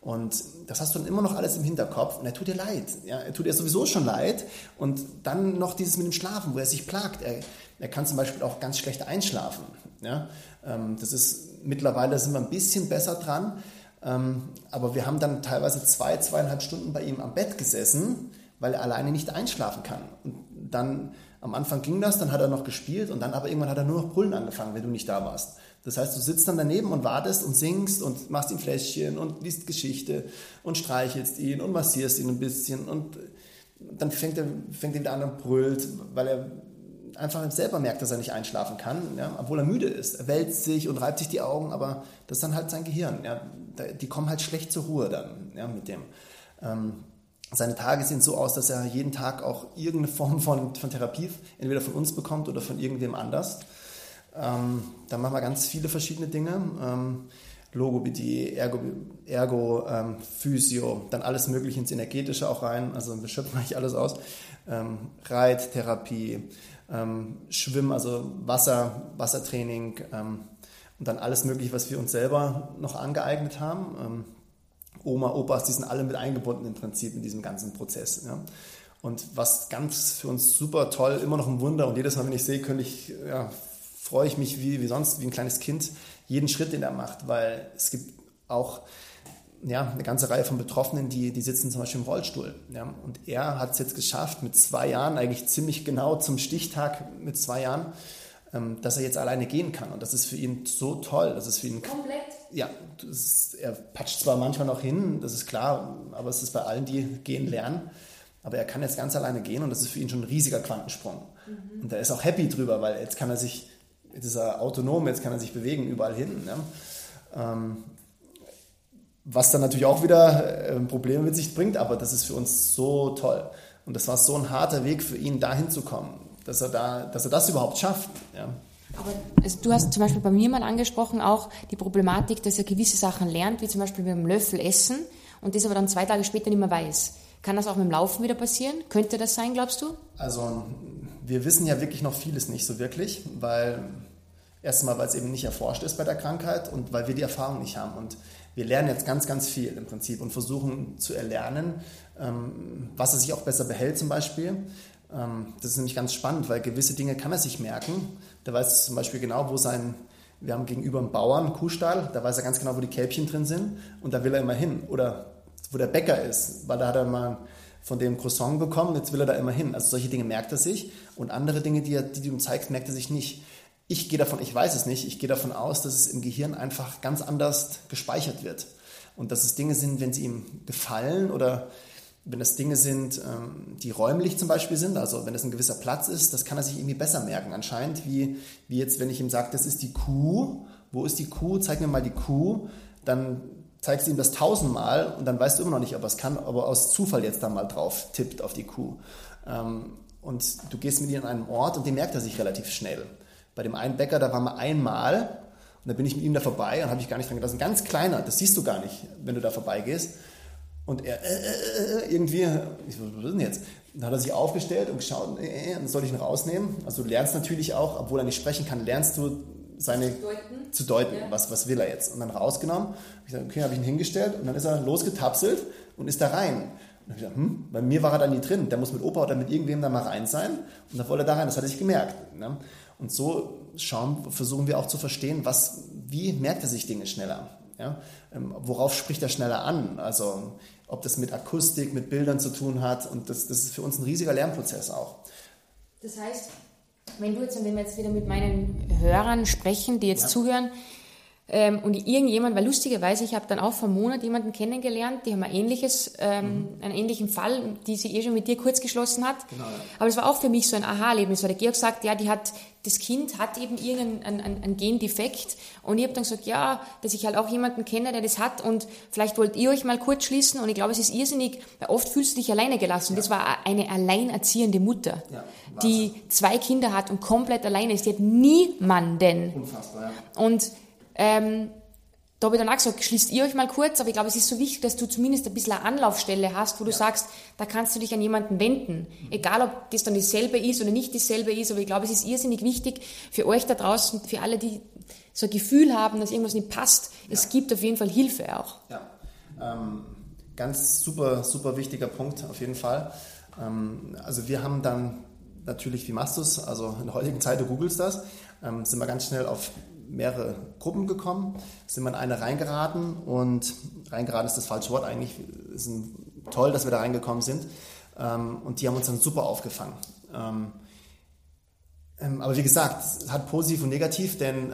Und das hast du dann immer noch alles im Hinterkopf und er tut dir leid. Ja, er tut dir sowieso schon leid. Und dann noch dieses mit dem Schlafen, wo er sich plagt. Er, er kann zum Beispiel auch ganz schlecht einschlafen. Ja, ähm, das ist, mittlerweile sind wir ein bisschen besser dran, aber wir haben dann teilweise zwei, zweieinhalb Stunden bei ihm am Bett gesessen, weil er alleine nicht einschlafen kann. Und dann am Anfang ging das, dann hat er noch gespielt und dann aber irgendwann hat er nur noch Brüllen angefangen, wenn du nicht da warst. Das heißt, du sitzt dann daneben und wartest und singst und machst ihm Fläschchen und liest Geschichte und streichelst ihn und massierst ihn ein bisschen und dann fängt er, fängt er wieder an und brüllt, weil er einfach selber merkt, dass er nicht einschlafen kann, ja, obwohl er müde ist. Er wälzt sich und reibt sich die Augen, aber das ist dann halt sein Gehirn. Ja. Die kommen halt schlecht zur Ruhe dann ja, mit dem. Ähm, seine Tage sehen so aus, dass er jeden Tag auch irgendeine Form von, von Therapie entweder von uns bekommt oder von irgendwem anders. Ähm, dann machen wir ganz viele verschiedene Dinge. Ähm, Logopädie, Ergo, Ergo ähm, Physio, dann alles Mögliche ins Energetische auch rein. Also wir schöpfen eigentlich alles aus. Ähm, Reittherapie, ähm, Schwimmen, also Wasser, Wassertraining ähm, und dann alles Mögliche, was wir uns selber noch angeeignet haben. Ähm, Oma, Opas, die sind alle mit eingebunden im Prinzip in diesem ganzen Prozess. Ja. Und was ganz für uns super toll, immer noch ein Wunder und jedes Mal, wenn ich sehe, könnte ich, ja, freue ich mich wie, wie sonst, wie ein kleines Kind, jeden Schritt, den er macht, weil es gibt auch ja, eine ganze Reihe von Betroffenen, die, die sitzen zum Beispiel im Rollstuhl. Ja, und er hat es jetzt geschafft, mit zwei Jahren, eigentlich ziemlich genau zum Stichtag mit zwei Jahren, ähm, dass er jetzt alleine gehen kann. Und das ist für ihn so toll. Das ist für ihn. Komplett? Ja, ist, er patscht zwar manchmal noch hin, das ist klar, aber es ist bei allen, die gehen lernen. Aber er kann jetzt ganz alleine gehen und das ist für ihn schon ein riesiger Quantensprung. Mhm. Und er ist auch happy drüber, weil jetzt kann er sich, jetzt ist er autonom, jetzt kann er sich bewegen überall hin. Ja. Ähm, was dann natürlich auch wieder äh, Probleme mit sich bringt, aber das ist für uns so toll. Und das war so ein harter Weg für ihn, da hinzukommen, dass er, da, dass er das überhaupt schafft. Ja. Aber also du hast zum Beispiel bei mir mal angesprochen, auch die Problematik, dass er gewisse Sachen lernt, wie zum Beispiel mit dem Löffel essen und das aber dann zwei Tage später nicht mehr weiß. Kann das auch mit dem Laufen wieder passieren? Könnte das sein, glaubst du? Also wir wissen ja wirklich noch vieles nicht so wirklich, weil erstmal, weil es eben nicht erforscht ist bei der Krankheit und weil wir die Erfahrung nicht haben. Und wir lernen jetzt ganz, ganz viel im Prinzip und versuchen zu erlernen, ähm, was er sich auch besser behält zum Beispiel. Ähm, das ist nämlich ganz spannend, weil gewisse Dinge kann er sich merken. Der weiß zum Beispiel genau, wo sein, wir haben gegenüber einem Bauern einen Kuhstall, da weiß er ganz genau, wo die Kälbchen drin sind und da will er immer hin. Oder wo der Bäcker ist, weil da hat er mal von dem Croissant bekommen, jetzt will er da immer hin. Also solche Dinge merkt er sich und andere Dinge, die, er, die du ihm zeigst, merkt er sich nicht. Ich gehe davon, ich weiß es nicht, ich gehe davon aus, dass es im Gehirn einfach ganz anders gespeichert wird. Und dass es Dinge sind, wenn sie ihm gefallen oder wenn es Dinge sind, ähm, die räumlich zum Beispiel sind, also wenn es ein gewisser Platz ist, das kann er sich irgendwie besser merken anscheinend, wie, wie jetzt, wenn ich ihm sage, das ist die Kuh, wo ist die Kuh, zeig mir mal die Kuh, dann zeigst du ihm das tausendmal und dann weißt du immer noch nicht, ob er es kann, ob er aus Zufall jetzt da mal drauf tippt auf die Kuh. Ähm, und du gehst mit ihm an einen Ort und den merkt er sich relativ schnell. Bei dem einen Bäcker, da waren wir einmal und da bin ich mit ihm da vorbei und habe ich gar nicht dran gedacht. Das ist ein ganz kleiner, das siehst du gar nicht, wenn du da vorbeigehst. Und er, äh, äh, äh irgendwie, ich, was ist denn jetzt? Dann hat er sich aufgestellt und geschaut, äh, äh, dann soll ich ihn rausnehmen. Also du lernst natürlich auch, obwohl er nicht sprechen kann, lernst du seine deuten. zu deuten, ja. was, was will er jetzt. Und dann rausgenommen. Ich sage, okay, habe ich ihn hingestellt und dann ist er losgetapselt und ist da rein. Und dann ich gesagt, hm, bei mir war er da nie drin. Der muss mit Opa oder mit irgendwem da mal rein sein. Und dann wollte er da rein. Das hat er sich gemerkt. Ne? Und so schauen, versuchen wir auch zu verstehen, was, wie merkt er sich Dinge schneller? Ja? Ähm, worauf spricht er schneller an? Also ob das mit Akustik, mit Bildern zu tun hat. Und das, das ist für uns ein riesiger Lernprozess auch. Das heißt, wenn du jetzt, wenn wir jetzt wieder mit meinen Hörern sprechen, die jetzt ja. zuhören, ähm, und irgendjemand, weil lustigerweise, ich habe dann auch vor einem Monat jemanden kennengelernt, die haben ein ähnliches, ähm, mhm. einen ähnlichen Fall, die sie eh schon mit dir kurz geschlossen hat. Genau, ja. Aber es war auch für mich so ein Aha-Erlebnis, weil der Georg sagt, ja, die hat, das Kind hat eben irgendeinen ein, ein Gendefekt. Und ich habe dann gesagt, ja, dass ich halt auch jemanden kenne, der das hat und vielleicht wollt ihr euch mal kurz schließen. Und ich glaube, es ist irrsinnig, weil oft fühlst du dich alleine gelassen. Ja. Das war eine alleinerziehende Mutter, ja, die zwei Kinder hat und komplett alleine ist. Die hat niemanden. Unfassbar, ja. Und ähm, da habe ich dann auch gesagt, schließt ihr euch mal kurz, aber ich glaube, es ist so wichtig, dass du zumindest ein bisschen eine Anlaufstelle hast, wo du ja. sagst, da kannst du dich an jemanden wenden. Egal, ob das dann dasselbe ist oder nicht dasselbe ist, aber ich glaube, es ist irrsinnig wichtig für euch da draußen, für alle, die so ein Gefühl haben, dass irgendwas nicht passt. Ja. Es gibt auf jeden Fall Hilfe auch. Ja, ähm, ganz super, super wichtiger Punkt auf jeden Fall. Ähm, also wir haben dann natürlich, wie machst du es? Also in der heutigen Zeit, du googelst das, ähm, sind wir ganz schnell auf mehrere Gruppen gekommen, sind wir in eine reingeraten und reingeraten ist das falsche Wort eigentlich, ist ein, toll, dass wir da reingekommen sind ähm, und die haben uns dann super aufgefangen. Ähm, ähm, aber wie gesagt, es hat positiv und negativ, denn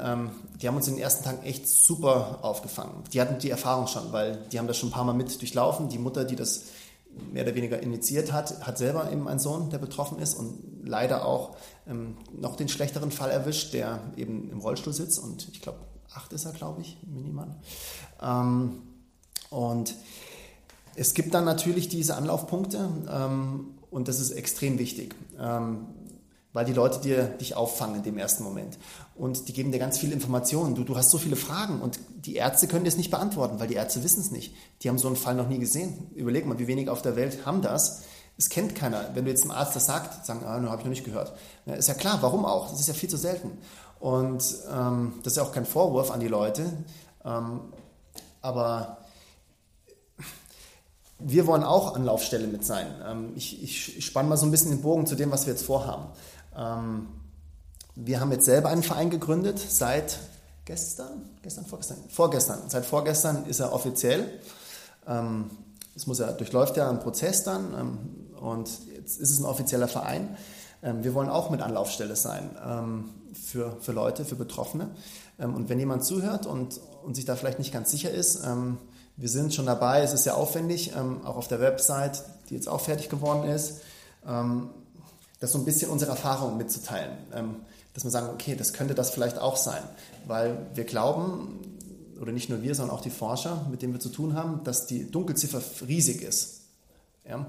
die haben uns in den ersten Tagen echt super aufgefangen. Die hatten die Erfahrung schon, weil die haben das schon ein paar Mal mit durchlaufen. Die Mutter, die das mehr oder weniger initiiert hat, hat selber eben einen Sohn, der betroffen ist und leider auch ähm, noch den schlechteren Fall erwischt, der eben im Rollstuhl sitzt und ich glaube, acht ist er, glaube ich, minimal. Ähm, und es gibt dann natürlich diese Anlaufpunkte ähm, und das ist extrem wichtig. Weil die Leute dir, dich auffangen in dem ersten Moment. Und die geben dir ganz viele Informationen. Du, du hast so viele Fragen und die Ärzte können dir es nicht beantworten, weil die Ärzte wissen es nicht. Die haben so einen Fall noch nie gesehen. Überleg mal, wie wenige auf der Welt haben das. Es kennt keiner. Wenn du jetzt einem Arzt das sagst, sagen, ah, habe ich noch nicht gehört. Ja, ist ja klar, warum auch? Das ist ja viel zu selten. Und ähm, das ist ja auch kein Vorwurf an die Leute. Ähm, aber wir wollen auch Anlaufstelle mit sein. Ähm, ich, ich spanne mal so ein bisschen den Bogen zu dem, was wir jetzt vorhaben. Ähm, wir haben jetzt selber einen Verein gegründet seit gestern, gestern, vorgestern, vorgestern. Seit vorgestern ist er offiziell. Ähm, es muss ja, durchläuft ja einen Prozess dann ähm, und jetzt ist es ein offizieller Verein. Ähm, wir wollen auch mit Anlaufstelle sein ähm, für, für Leute, für Betroffene. Ähm, und wenn jemand zuhört und, und sich da vielleicht nicht ganz sicher ist, wir sind schon dabei, es ist ja aufwendig, auch auf der Website, die jetzt auch fertig geworden ist, das so ein bisschen unsere Erfahrungen mitzuteilen dass wir sagen, okay, das könnte das vielleicht auch sein, weil wir glauben, oder nicht nur wir, sondern auch die Forscher, mit denen wir zu tun haben, dass die Dunkelziffer riesig ist. Ja?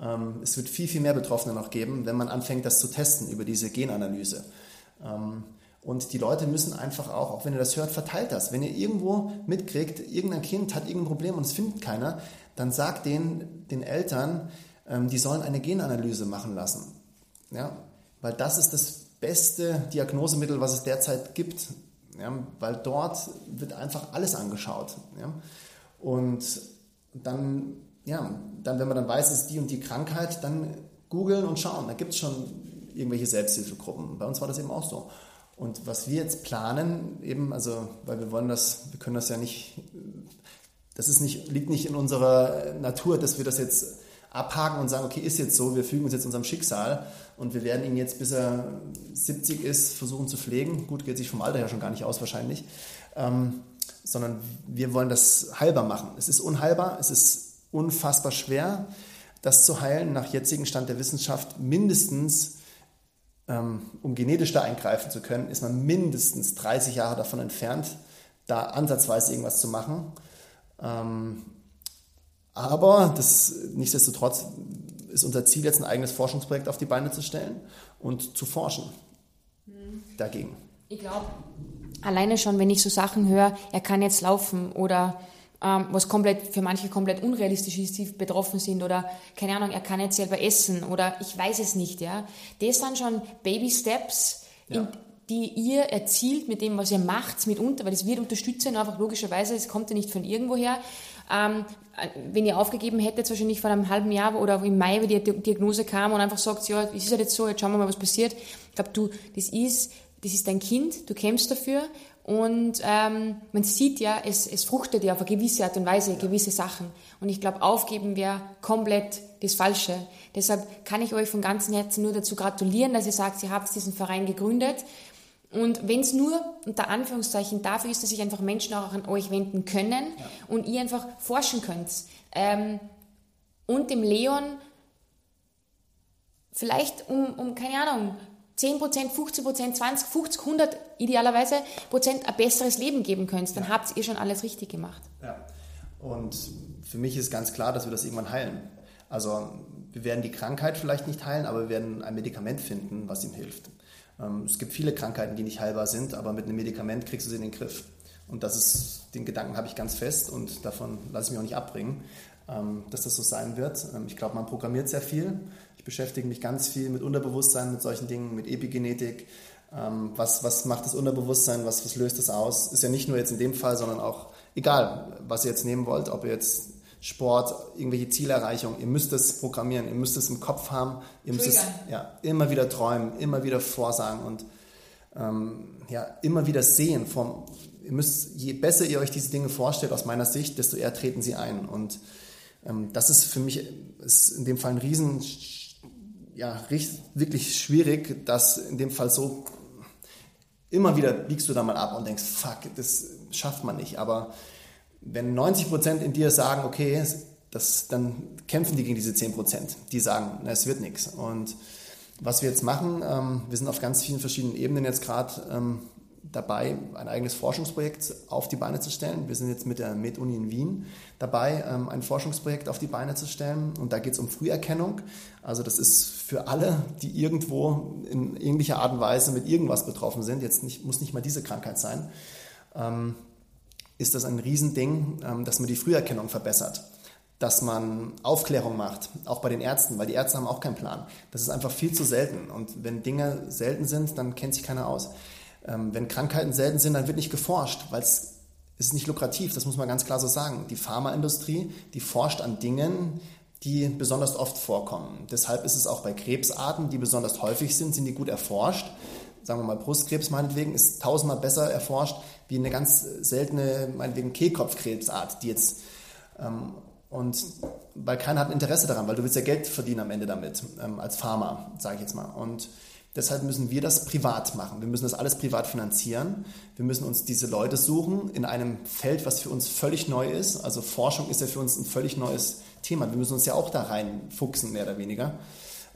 Ähm, es wird viel, viel mehr Betroffene noch geben, wenn man anfängt, das zu testen über diese Genanalyse. Ähm, und die Leute müssen einfach auch, auch wenn ihr das hört, verteilt das. Wenn ihr irgendwo mitkriegt, irgendein Kind hat irgendein Problem und es findet keiner, dann sagt den, den Eltern, ähm, die sollen eine Genanalyse machen lassen. Ja? Weil das ist das beste Diagnosemittel, was es derzeit gibt, ja, weil dort wird einfach alles angeschaut. Ja. Und dann, ja, dann, wenn man dann weiß, es ist die und die Krankheit, dann googeln und schauen. Da gibt es schon irgendwelche Selbsthilfegruppen. Bei uns war das eben auch so. Und was wir jetzt planen, eben, also, weil wir wollen das, wir können das ja nicht, das ist nicht, liegt nicht in unserer Natur, dass wir das jetzt abhaken und sagen, okay, ist jetzt so, wir fügen uns jetzt unserem Schicksal und wir werden ihn jetzt, bis er 70 ist, versuchen zu pflegen. Gut, geht sich vom Alter her schon gar nicht aus wahrscheinlich. Ähm, sondern wir wollen das heilbar machen. Es ist unheilbar, es ist unfassbar schwer, das zu heilen. Nach jetzigem Stand der Wissenschaft mindestens, ähm, um genetisch da eingreifen zu können, ist man mindestens 30 Jahre davon entfernt, da ansatzweise irgendwas zu machen. Ähm, aber das, nichtsdestotrotz ist unser Ziel jetzt ein eigenes Forschungsprojekt auf die Beine zu stellen und zu forschen mhm. dagegen. Ich glaube, alleine schon, wenn ich so Sachen höre, er kann jetzt laufen oder ähm, was komplett für manche komplett unrealistisch ist, die betroffen sind oder keine Ahnung, er kann jetzt selber essen oder ich weiß es nicht, ja. Das sind schon Baby Steps, ja. in, die ihr erzielt mit dem, was ihr macht, mitunter, weil es wird unterstützen, einfach logischerweise, es kommt ja nicht von irgendwoher. Ähm, wenn ihr aufgegeben hättet, wahrscheinlich vor einem halben Jahr oder im Mai, wie die Diagnose kam und einfach sagt, ja, es ist halt jetzt so, jetzt schauen wir mal, was passiert. Ich glaube, du, das ist, das ist dein Kind, du kämpfst dafür und ähm, man sieht ja, es, es fruchtet ja auf eine gewisse Art und Weise gewisse Sachen. Und ich glaube, aufgeben wäre komplett das Falsche. Deshalb kann ich euch von ganzem Herzen nur dazu gratulieren, dass ihr sagt, ihr habt diesen Verein gegründet und wenn es nur unter Anführungszeichen dafür ist, dass sich einfach Menschen auch an euch wenden können ja. und ihr einfach forschen könnt. Ähm, und dem Leon vielleicht um, um, keine Ahnung, 10%, 15%, 20, 50, 100 idealerweise Prozent ein besseres Leben geben könnt, dann ja. habt ihr schon alles richtig gemacht. Ja. Und für mich ist ganz klar, dass wir das irgendwann heilen. Also wir werden die Krankheit vielleicht nicht heilen, aber wir werden ein Medikament finden, was ihm hilft. Ähm, es gibt viele Krankheiten, die nicht heilbar sind, aber mit einem Medikament kriegst du sie in den Griff. Und das ist, den Gedanken habe ich ganz fest und davon lasse ich mich auch nicht abbringen, ähm, dass das so sein wird. Ähm, ich glaube, man programmiert sehr viel. Ich beschäftige mich ganz viel mit Unterbewusstsein, mit solchen Dingen, mit Epigenetik. Was, was macht das Unterbewusstsein, was, was löst das aus? Ist ja nicht nur jetzt in dem Fall, sondern auch egal, was ihr jetzt nehmen wollt, ob ihr jetzt Sport, irgendwelche Zielerreichung. Ihr müsst es programmieren, ihr müsst es im Kopf haben, ihr müsst es ja, immer wieder träumen, immer wieder vorsagen und ähm, ja, immer wieder sehen. Vom, ihr müsst, je besser ihr euch diese Dinge vorstellt, aus meiner Sicht, desto eher treten sie ein. Und ähm, das ist für mich ist in dem Fall ein Riesen, ja, wirklich schwierig, dass in dem Fall so immer wieder biegst du da mal ab und denkst, fuck, das schafft man nicht. Aber wenn 90 Prozent in dir sagen, okay, das, dann kämpfen die gegen diese 10 Prozent, die sagen, na, es wird nichts. Und was wir jetzt machen, ähm, wir sind auf ganz vielen verschiedenen Ebenen jetzt gerade ähm, dabei, ein eigenes Forschungsprojekt auf die Beine zu stellen. Wir sind jetzt mit der MedUni in Wien dabei, ähm, ein Forschungsprojekt auf die Beine zu stellen. Und da geht es um Früherkennung. Also das ist für alle, die irgendwo in ähnlicher Art und Weise mit irgendwas betroffen sind, jetzt nicht, muss nicht mal diese Krankheit sein. Ist das ein Riesending, ähm, dass man die Früherkennung verbessert. dass man Aufklärung macht, auch bei den Ärzten, weil die Ärzte haben auch keinen Plan. Das ist einfach viel zu selten. Und wenn Dinge selten sind, dann kennt sich keiner aus. Ähm, wenn Krankheiten selten sind, dann wird nicht geforscht, weil es ist nicht lukrativ, das muss man ganz klar so sagen. Die Pharmaindustrie, die forscht an Dingen, die besonders oft vorkommen. Deshalb ist es auch bei Krebsarten, die besonders häufig sind, sind die gut erforscht. Sagen wir mal, Brustkrebs meinetwegen ist tausendmal besser erforscht wie eine ganz seltene, meinetwegen Kehlkopfkrebsart, die jetzt ähm, und weil keiner hat ein Interesse daran, weil du willst ja Geld verdienen am Ende damit, ähm, als Pharma, sage ich jetzt mal. Und deshalb müssen wir das privat machen. Wir müssen das alles privat finanzieren. Wir müssen uns diese Leute suchen in einem Feld, was für uns völlig neu ist. Also Forschung ist ja für uns ein völlig neues Thema. Wir müssen uns ja auch da reinfuchsen, mehr oder weniger.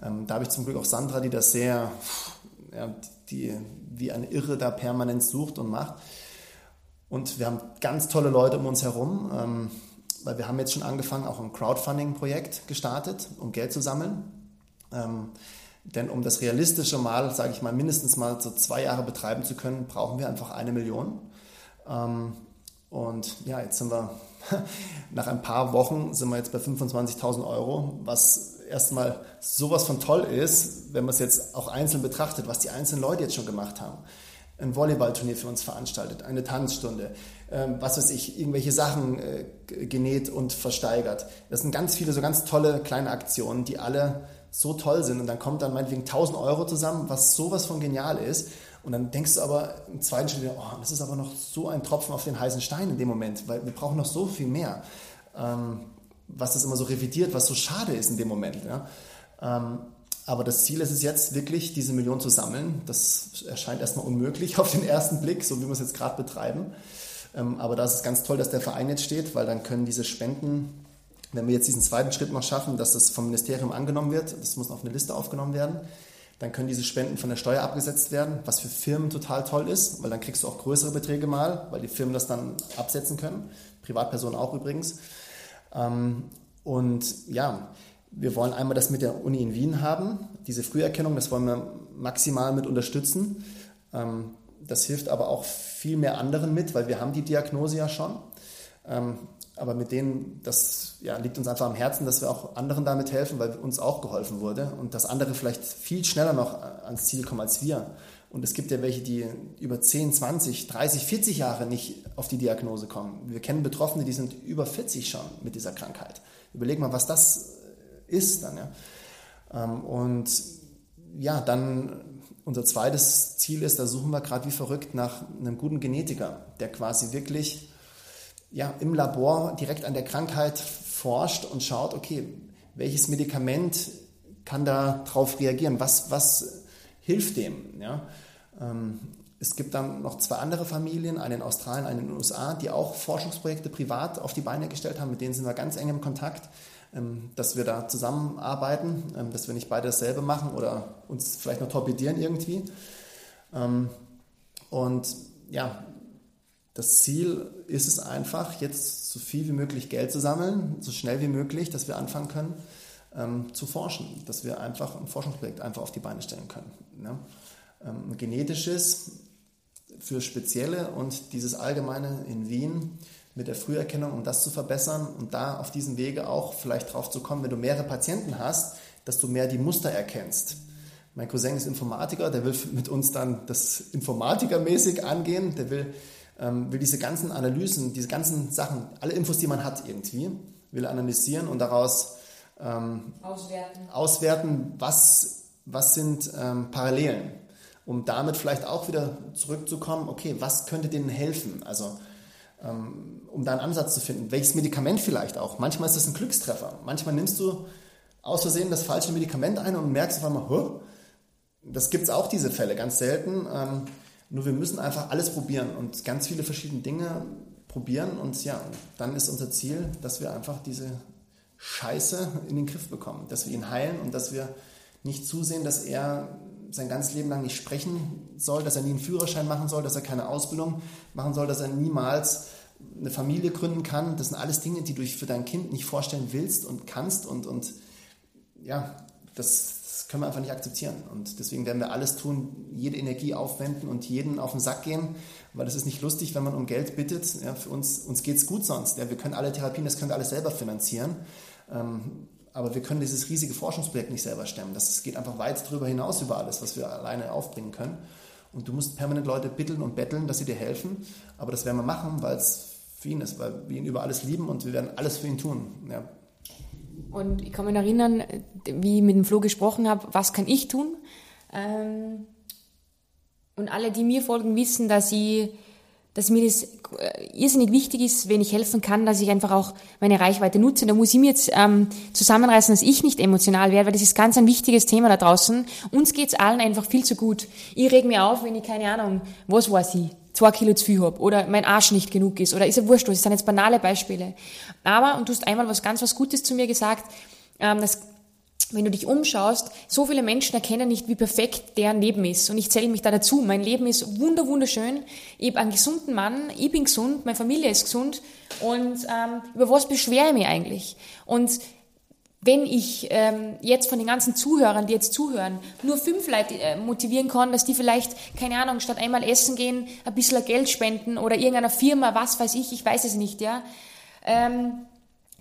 Ähm, da habe ich zum Glück auch Sandra, die das sehr, ja, die wie eine Irre da permanent sucht und macht. Und wir haben ganz tolle Leute um uns herum. Ähm, weil wir haben jetzt schon angefangen, auch ein Crowdfunding-Projekt gestartet, um Geld zu sammeln. Ähm, denn um das realistische Mal, sage ich mal, mindestens mal so zwei Jahre betreiben zu können, brauchen wir einfach eine Million. Ähm, und ja, jetzt sind wir, nach ein paar Wochen sind wir jetzt bei 25.000 Euro, was erstmal sowas von toll ist, wenn man es jetzt auch einzeln betrachtet, was die einzelnen Leute jetzt schon gemacht haben ein Volleyballturnier für uns veranstaltet, eine Tanzstunde, ähm, was weiß ich, irgendwelche Sachen äh, genäht und versteigert. Das sind ganz viele so ganz tolle kleine Aktionen, die alle so toll sind und dann kommt dann meinetwegen 1000 Euro zusammen, was sowas von genial ist. Und dann denkst du aber im zweiten Schritt, oh, das ist aber noch so ein Tropfen auf den heißen Stein in dem Moment, weil wir brauchen noch so viel mehr. Ähm, was das immer so revidiert, was so schade ist in dem Moment. Ja? Ähm, aber das Ziel ist es jetzt wirklich, diese Million zu sammeln. Das erscheint erstmal unmöglich auf den ersten Blick, so wie wir es jetzt gerade betreiben. Ähm, aber da ist es ganz toll, dass der Verein jetzt steht, weil dann können diese Spenden, wenn wir jetzt diesen zweiten Schritt noch schaffen, dass das vom Ministerium angenommen wird, das muss auf eine Liste aufgenommen werden, dann können diese Spenden von der Steuer abgesetzt werden, was für Firmen total toll ist, weil dann kriegst du auch größere Beträge mal, weil die Firmen das dann absetzen können, Privatpersonen auch übrigens. Ähm, und ja, wir wollen einmal das mit der Uni in Wien haben, diese Früherkennung, das wollen wir maximal mit unterstützen. Ähm, das hilft aber auch viel mehr anderen mit, weil wir haben die Diagnose ja schon. Aber mit denen, das ja, liegt uns einfach am Herzen, dass wir auch anderen damit helfen, weil uns auch geholfen wurde und dass andere vielleicht viel schneller noch ans Ziel kommen als wir. Und es gibt ja welche, die über 10, 20, 30, 40 Jahre nicht auf die Diagnose kommen. Wir kennen Betroffene, die sind über 40 schon mit dieser Krankheit. Überleg mal, was das ist dann. Ja. Ähm, und ja, dann unser zweites Ziel ist, da suchen wir gerade wie verrückt nach einem guten Genetiker, der quasi wirklich ja, im Labor direkt an der Krankheit forscht und schaut, okay, welches Medikament kann da drauf reagieren, was, was hilft dem. Ja? Ähm, es gibt dann noch zwei andere Familien, eine in Australien, eine in den USA, die auch Forschungsprojekte privat auf die Beine gestellt haben, mit denen sind wir ganz eng im Kontakt. Ähm, dass wir da zusammenarbeiten, ähm, dass wir nicht beide dasselbe machen oder uns vielleicht noch torpedieren irgendwie. Ähm, und ja, das Ziel ist es einfach, jetzt so viel wie möglich Geld zu sammeln, so schnell wie möglich, dass wir anfangen können ähm, zu forschen, dass wir einfach ein Forschungsprojekt einfach auf die Beine stellen können. Ne? Ähm, genetisches für spezielle und dieses allgemeine in Wien mit der Früherkennung, um das zu verbessern und da auf diesem Wege auch vielleicht drauf zu kommen, wenn du mehrere Patienten hast, dass du mehr die Muster erkennst. Mein Cousin ist Informatiker, der will mit uns dann das Informatikermäßig angehen, der will, ähm, will diese ganzen Analysen, diese ganzen Sachen, alle Infos, die man hat irgendwie, will analysieren und daraus ähm, auswerten. auswerten, was, was sind ähm, Parallelen, um damit vielleicht auch wieder zurückzukommen, okay, was könnte denen helfen? Also ähm, um da einen Ansatz zu finden. Welches Medikament vielleicht auch. Manchmal ist das ein Glückstreffer. Manchmal nimmst du aus Versehen das falsche Medikament ein und merkst auf einmal, huh, das gibt es auch diese Fälle, ganz selten. Nur wir müssen einfach alles probieren und ganz viele verschiedene Dinge probieren. Und ja, dann ist unser Ziel, dass wir einfach diese Scheiße in den Griff bekommen, dass wir ihn heilen und dass wir nicht zusehen, dass er sein ganzes Leben lang nicht sprechen soll, dass er nie einen Führerschein machen soll, dass er keine Ausbildung machen soll, dass er niemals eine Familie gründen kann. Das sind alles Dinge, die du für dein Kind nicht vorstellen willst und kannst. Und, und ja, das, können wir einfach nicht akzeptieren. Und deswegen werden wir alles tun, jede Energie aufwenden und jeden auf den Sack gehen, weil es ist nicht lustig, wenn man um Geld bittet. Ja, für uns, uns geht es gut sonst. Ja, wir können alle Therapien, das können wir alles selber finanzieren. Ähm, aber wir können dieses riesige Forschungsprojekt nicht selber stemmen. Das geht einfach weit darüber hinaus über alles, was wir alleine aufbringen können. Und du musst permanent Leute bitteln und betteln, dass sie dir helfen. Aber das werden wir machen, weil es für ihn ist, weil wir ihn über alles lieben und wir werden alles für ihn tun. Ja. Und ich kann mich erinnern, wie ich mit dem Flo gesprochen habe, was kann ich tun? Ähm, und alle, die mir folgen, wissen, dass ich dass mir das äh, irrsinnig wichtig ist, wenn ich helfen kann, dass ich einfach auch meine Reichweite nutze. Da muss ich mir jetzt ähm, zusammenreißen, dass ich nicht emotional werde, weil das ist ganz ein wichtiges Thema da draußen. Uns geht's allen einfach viel zu gut. Ich reg mir auf, wenn ich, keine Ahnung, was weiß ich, zwei Kilo zu viel hab oder mein Arsch nicht genug ist oder ist ja wurscht, das sind jetzt banale Beispiele. Aber, und du hast einmal was ganz was Gutes zu mir gesagt, ähm, das wenn du dich umschaust, so viele Menschen erkennen nicht, wie perfekt deren Leben ist. Und ich zähle mich da dazu. Mein Leben ist wunder wunderschön. Ich habe einen gesunden Mann, ich bin gesund, meine Familie ist gesund. Und ähm, über was beschwere ich mich eigentlich? Und wenn ich ähm, jetzt von den ganzen Zuhörern, die jetzt zuhören, nur fünf Leute äh, motivieren kann, dass die vielleicht, keine Ahnung, statt einmal essen gehen, ein bisschen Geld spenden oder irgendeiner Firma, was weiß ich, ich weiß es nicht, ja, ähm,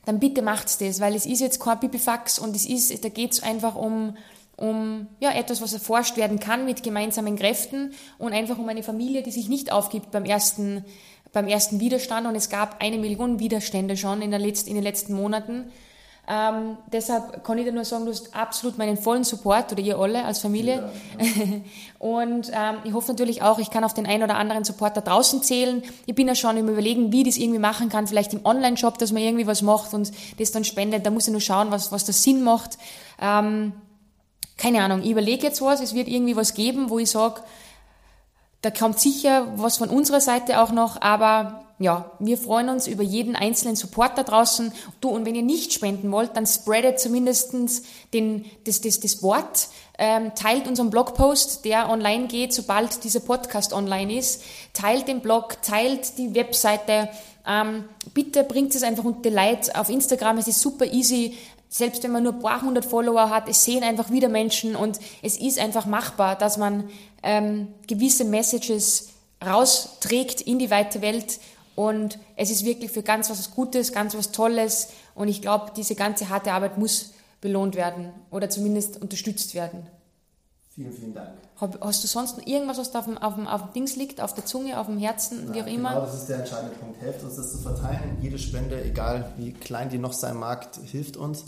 dann bitte macht's das, weil es ist jetzt kein Pipifax und es ist, da geht's einfach um, um ja, etwas, was erforscht werden kann mit gemeinsamen Kräften und einfach um eine Familie, die sich nicht aufgibt beim ersten, beim ersten Widerstand. Und es gab eine Million Widerstände schon in, der Letz-, in den letzten Monaten. Ähm, deshalb kann ich dir nur sagen, du hast absolut meinen vollen Support oder ihr alle als Familie. Ja, ja. und ähm, ich hoffe natürlich auch, ich kann auf den einen oder anderen Support da draußen zählen. Ich bin ja schon im Überlegen, wie ich das irgendwie machen kann, vielleicht im Online-Shop, dass man irgendwie was macht und das dann spendet. Da muss ich nur schauen, was, was das Sinn macht. Ähm, keine Ahnung, ich überlege jetzt was, es wird irgendwie was geben, wo ich sage, da kommt sicher was von unserer Seite auch noch, aber ja, wir freuen uns über jeden einzelnen Support da draußen. Du, und wenn ihr nicht spenden wollt, dann spreadet zumindest den, das, das, das Wort, ähm, teilt unseren Blogpost, der online geht, sobald dieser Podcast online ist. Teilt den Blog, teilt die Webseite. Ähm, bitte bringt es einfach unter die Leute auf Instagram. Es ist super easy. Selbst wenn man nur ein paar hundert Follower hat, es sehen einfach wieder Menschen und es ist einfach machbar, dass man ähm, gewisse Messages rausträgt in die weite Welt und es ist wirklich für ganz was Gutes, ganz was Tolles. Und ich glaube, diese ganze harte Arbeit muss belohnt werden oder zumindest unterstützt werden. Vielen, vielen Dank. Hast du sonst noch irgendwas, was da auf dem, auf, dem, auf dem Dings liegt, auf der Zunge, auf dem Herzen, Nein, wie auch immer? Genau, das ist der entscheidende Punkt. Helft uns, das zu verteilen. Jede Spende, egal wie klein die noch sein mag, hilft uns.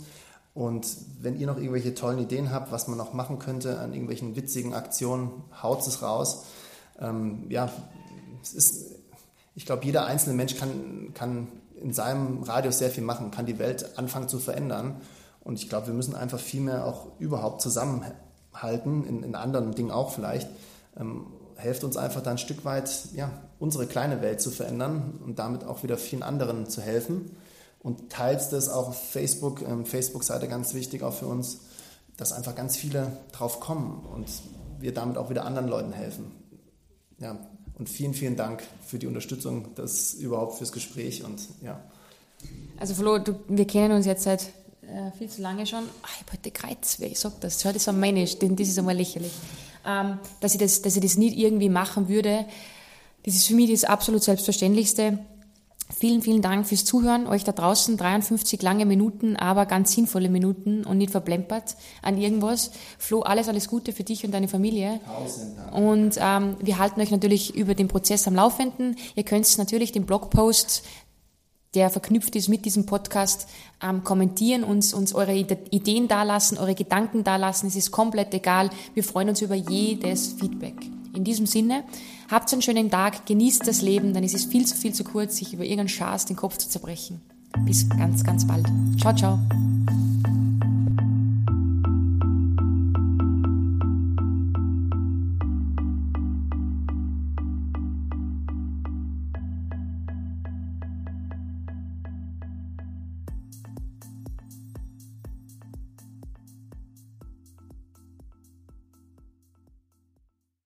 Und wenn ihr noch irgendwelche tollen Ideen habt, was man noch machen könnte an irgendwelchen witzigen Aktionen, haut es raus. Ähm, ja, es ist ich glaube, jeder einzelne Mensch kann, kann in seinem Radius sehr viel machen, kann die Welt anfangen zu verändern. Und ich glaube, wir müssen einfach viel mehr auch überhaupt zusammenhalten, in, in anderen Dingen auch vielleicht. Ähm, helft uns einfach da ein Stück weit, ja, unsere kleine Welt zu verändern und damit auch wieder vielen anderen zu helfen. Und teilt das auch auf Facebook, ähm, Facebook-Seite ganz wichtig auch für uns, dass einfach ganz viele drauf kommen und wir damit auch wieder anderen Leuten helfen. Ja, und vielen, vielen Dank für die Unterstützung, das überhaupt fürs Gespräch und ja. Also Flo, du, wir kennen uns jetzt seit äh, viel zu lange schon. Ach, ich habe heute Kreuzweh, ich sag das, das ist am Mänisch, das ist einmal lächerlich. Ähm, dass, ich das, dass ich das nicht irgendwie machen würde, das ist für mich das absolut Selbstverständlichste. Vielen, vielen Dank fürs Zuhören. Euch da draußen 53 lange Minuten, aber ganz sinnvolle Minuten und nicht verplempert an irgendwas. Flo, alles, alles Gute für dich und deine Familie. Und ähm, wir halten euch natürlich über den Prozess am Laufenden. Ihr könnt natürlich den Blogpost, der verknüpft ist mit diesem Podcast, ähm, kommentieren, uns, uns eure Ideen dalassen, eure Gedanken dalassen. Es ist komplett egal. Wir freuen uns über jedes Feedback. In diesem Sinne, habt einen schönen Tag, genießt das Leben, dann ist es viel zu viel zu kurz, sich über irgendeinen Schaß den Kopf zu zerbrechen. Bis ganz, ganz bald. Ciao, ciao.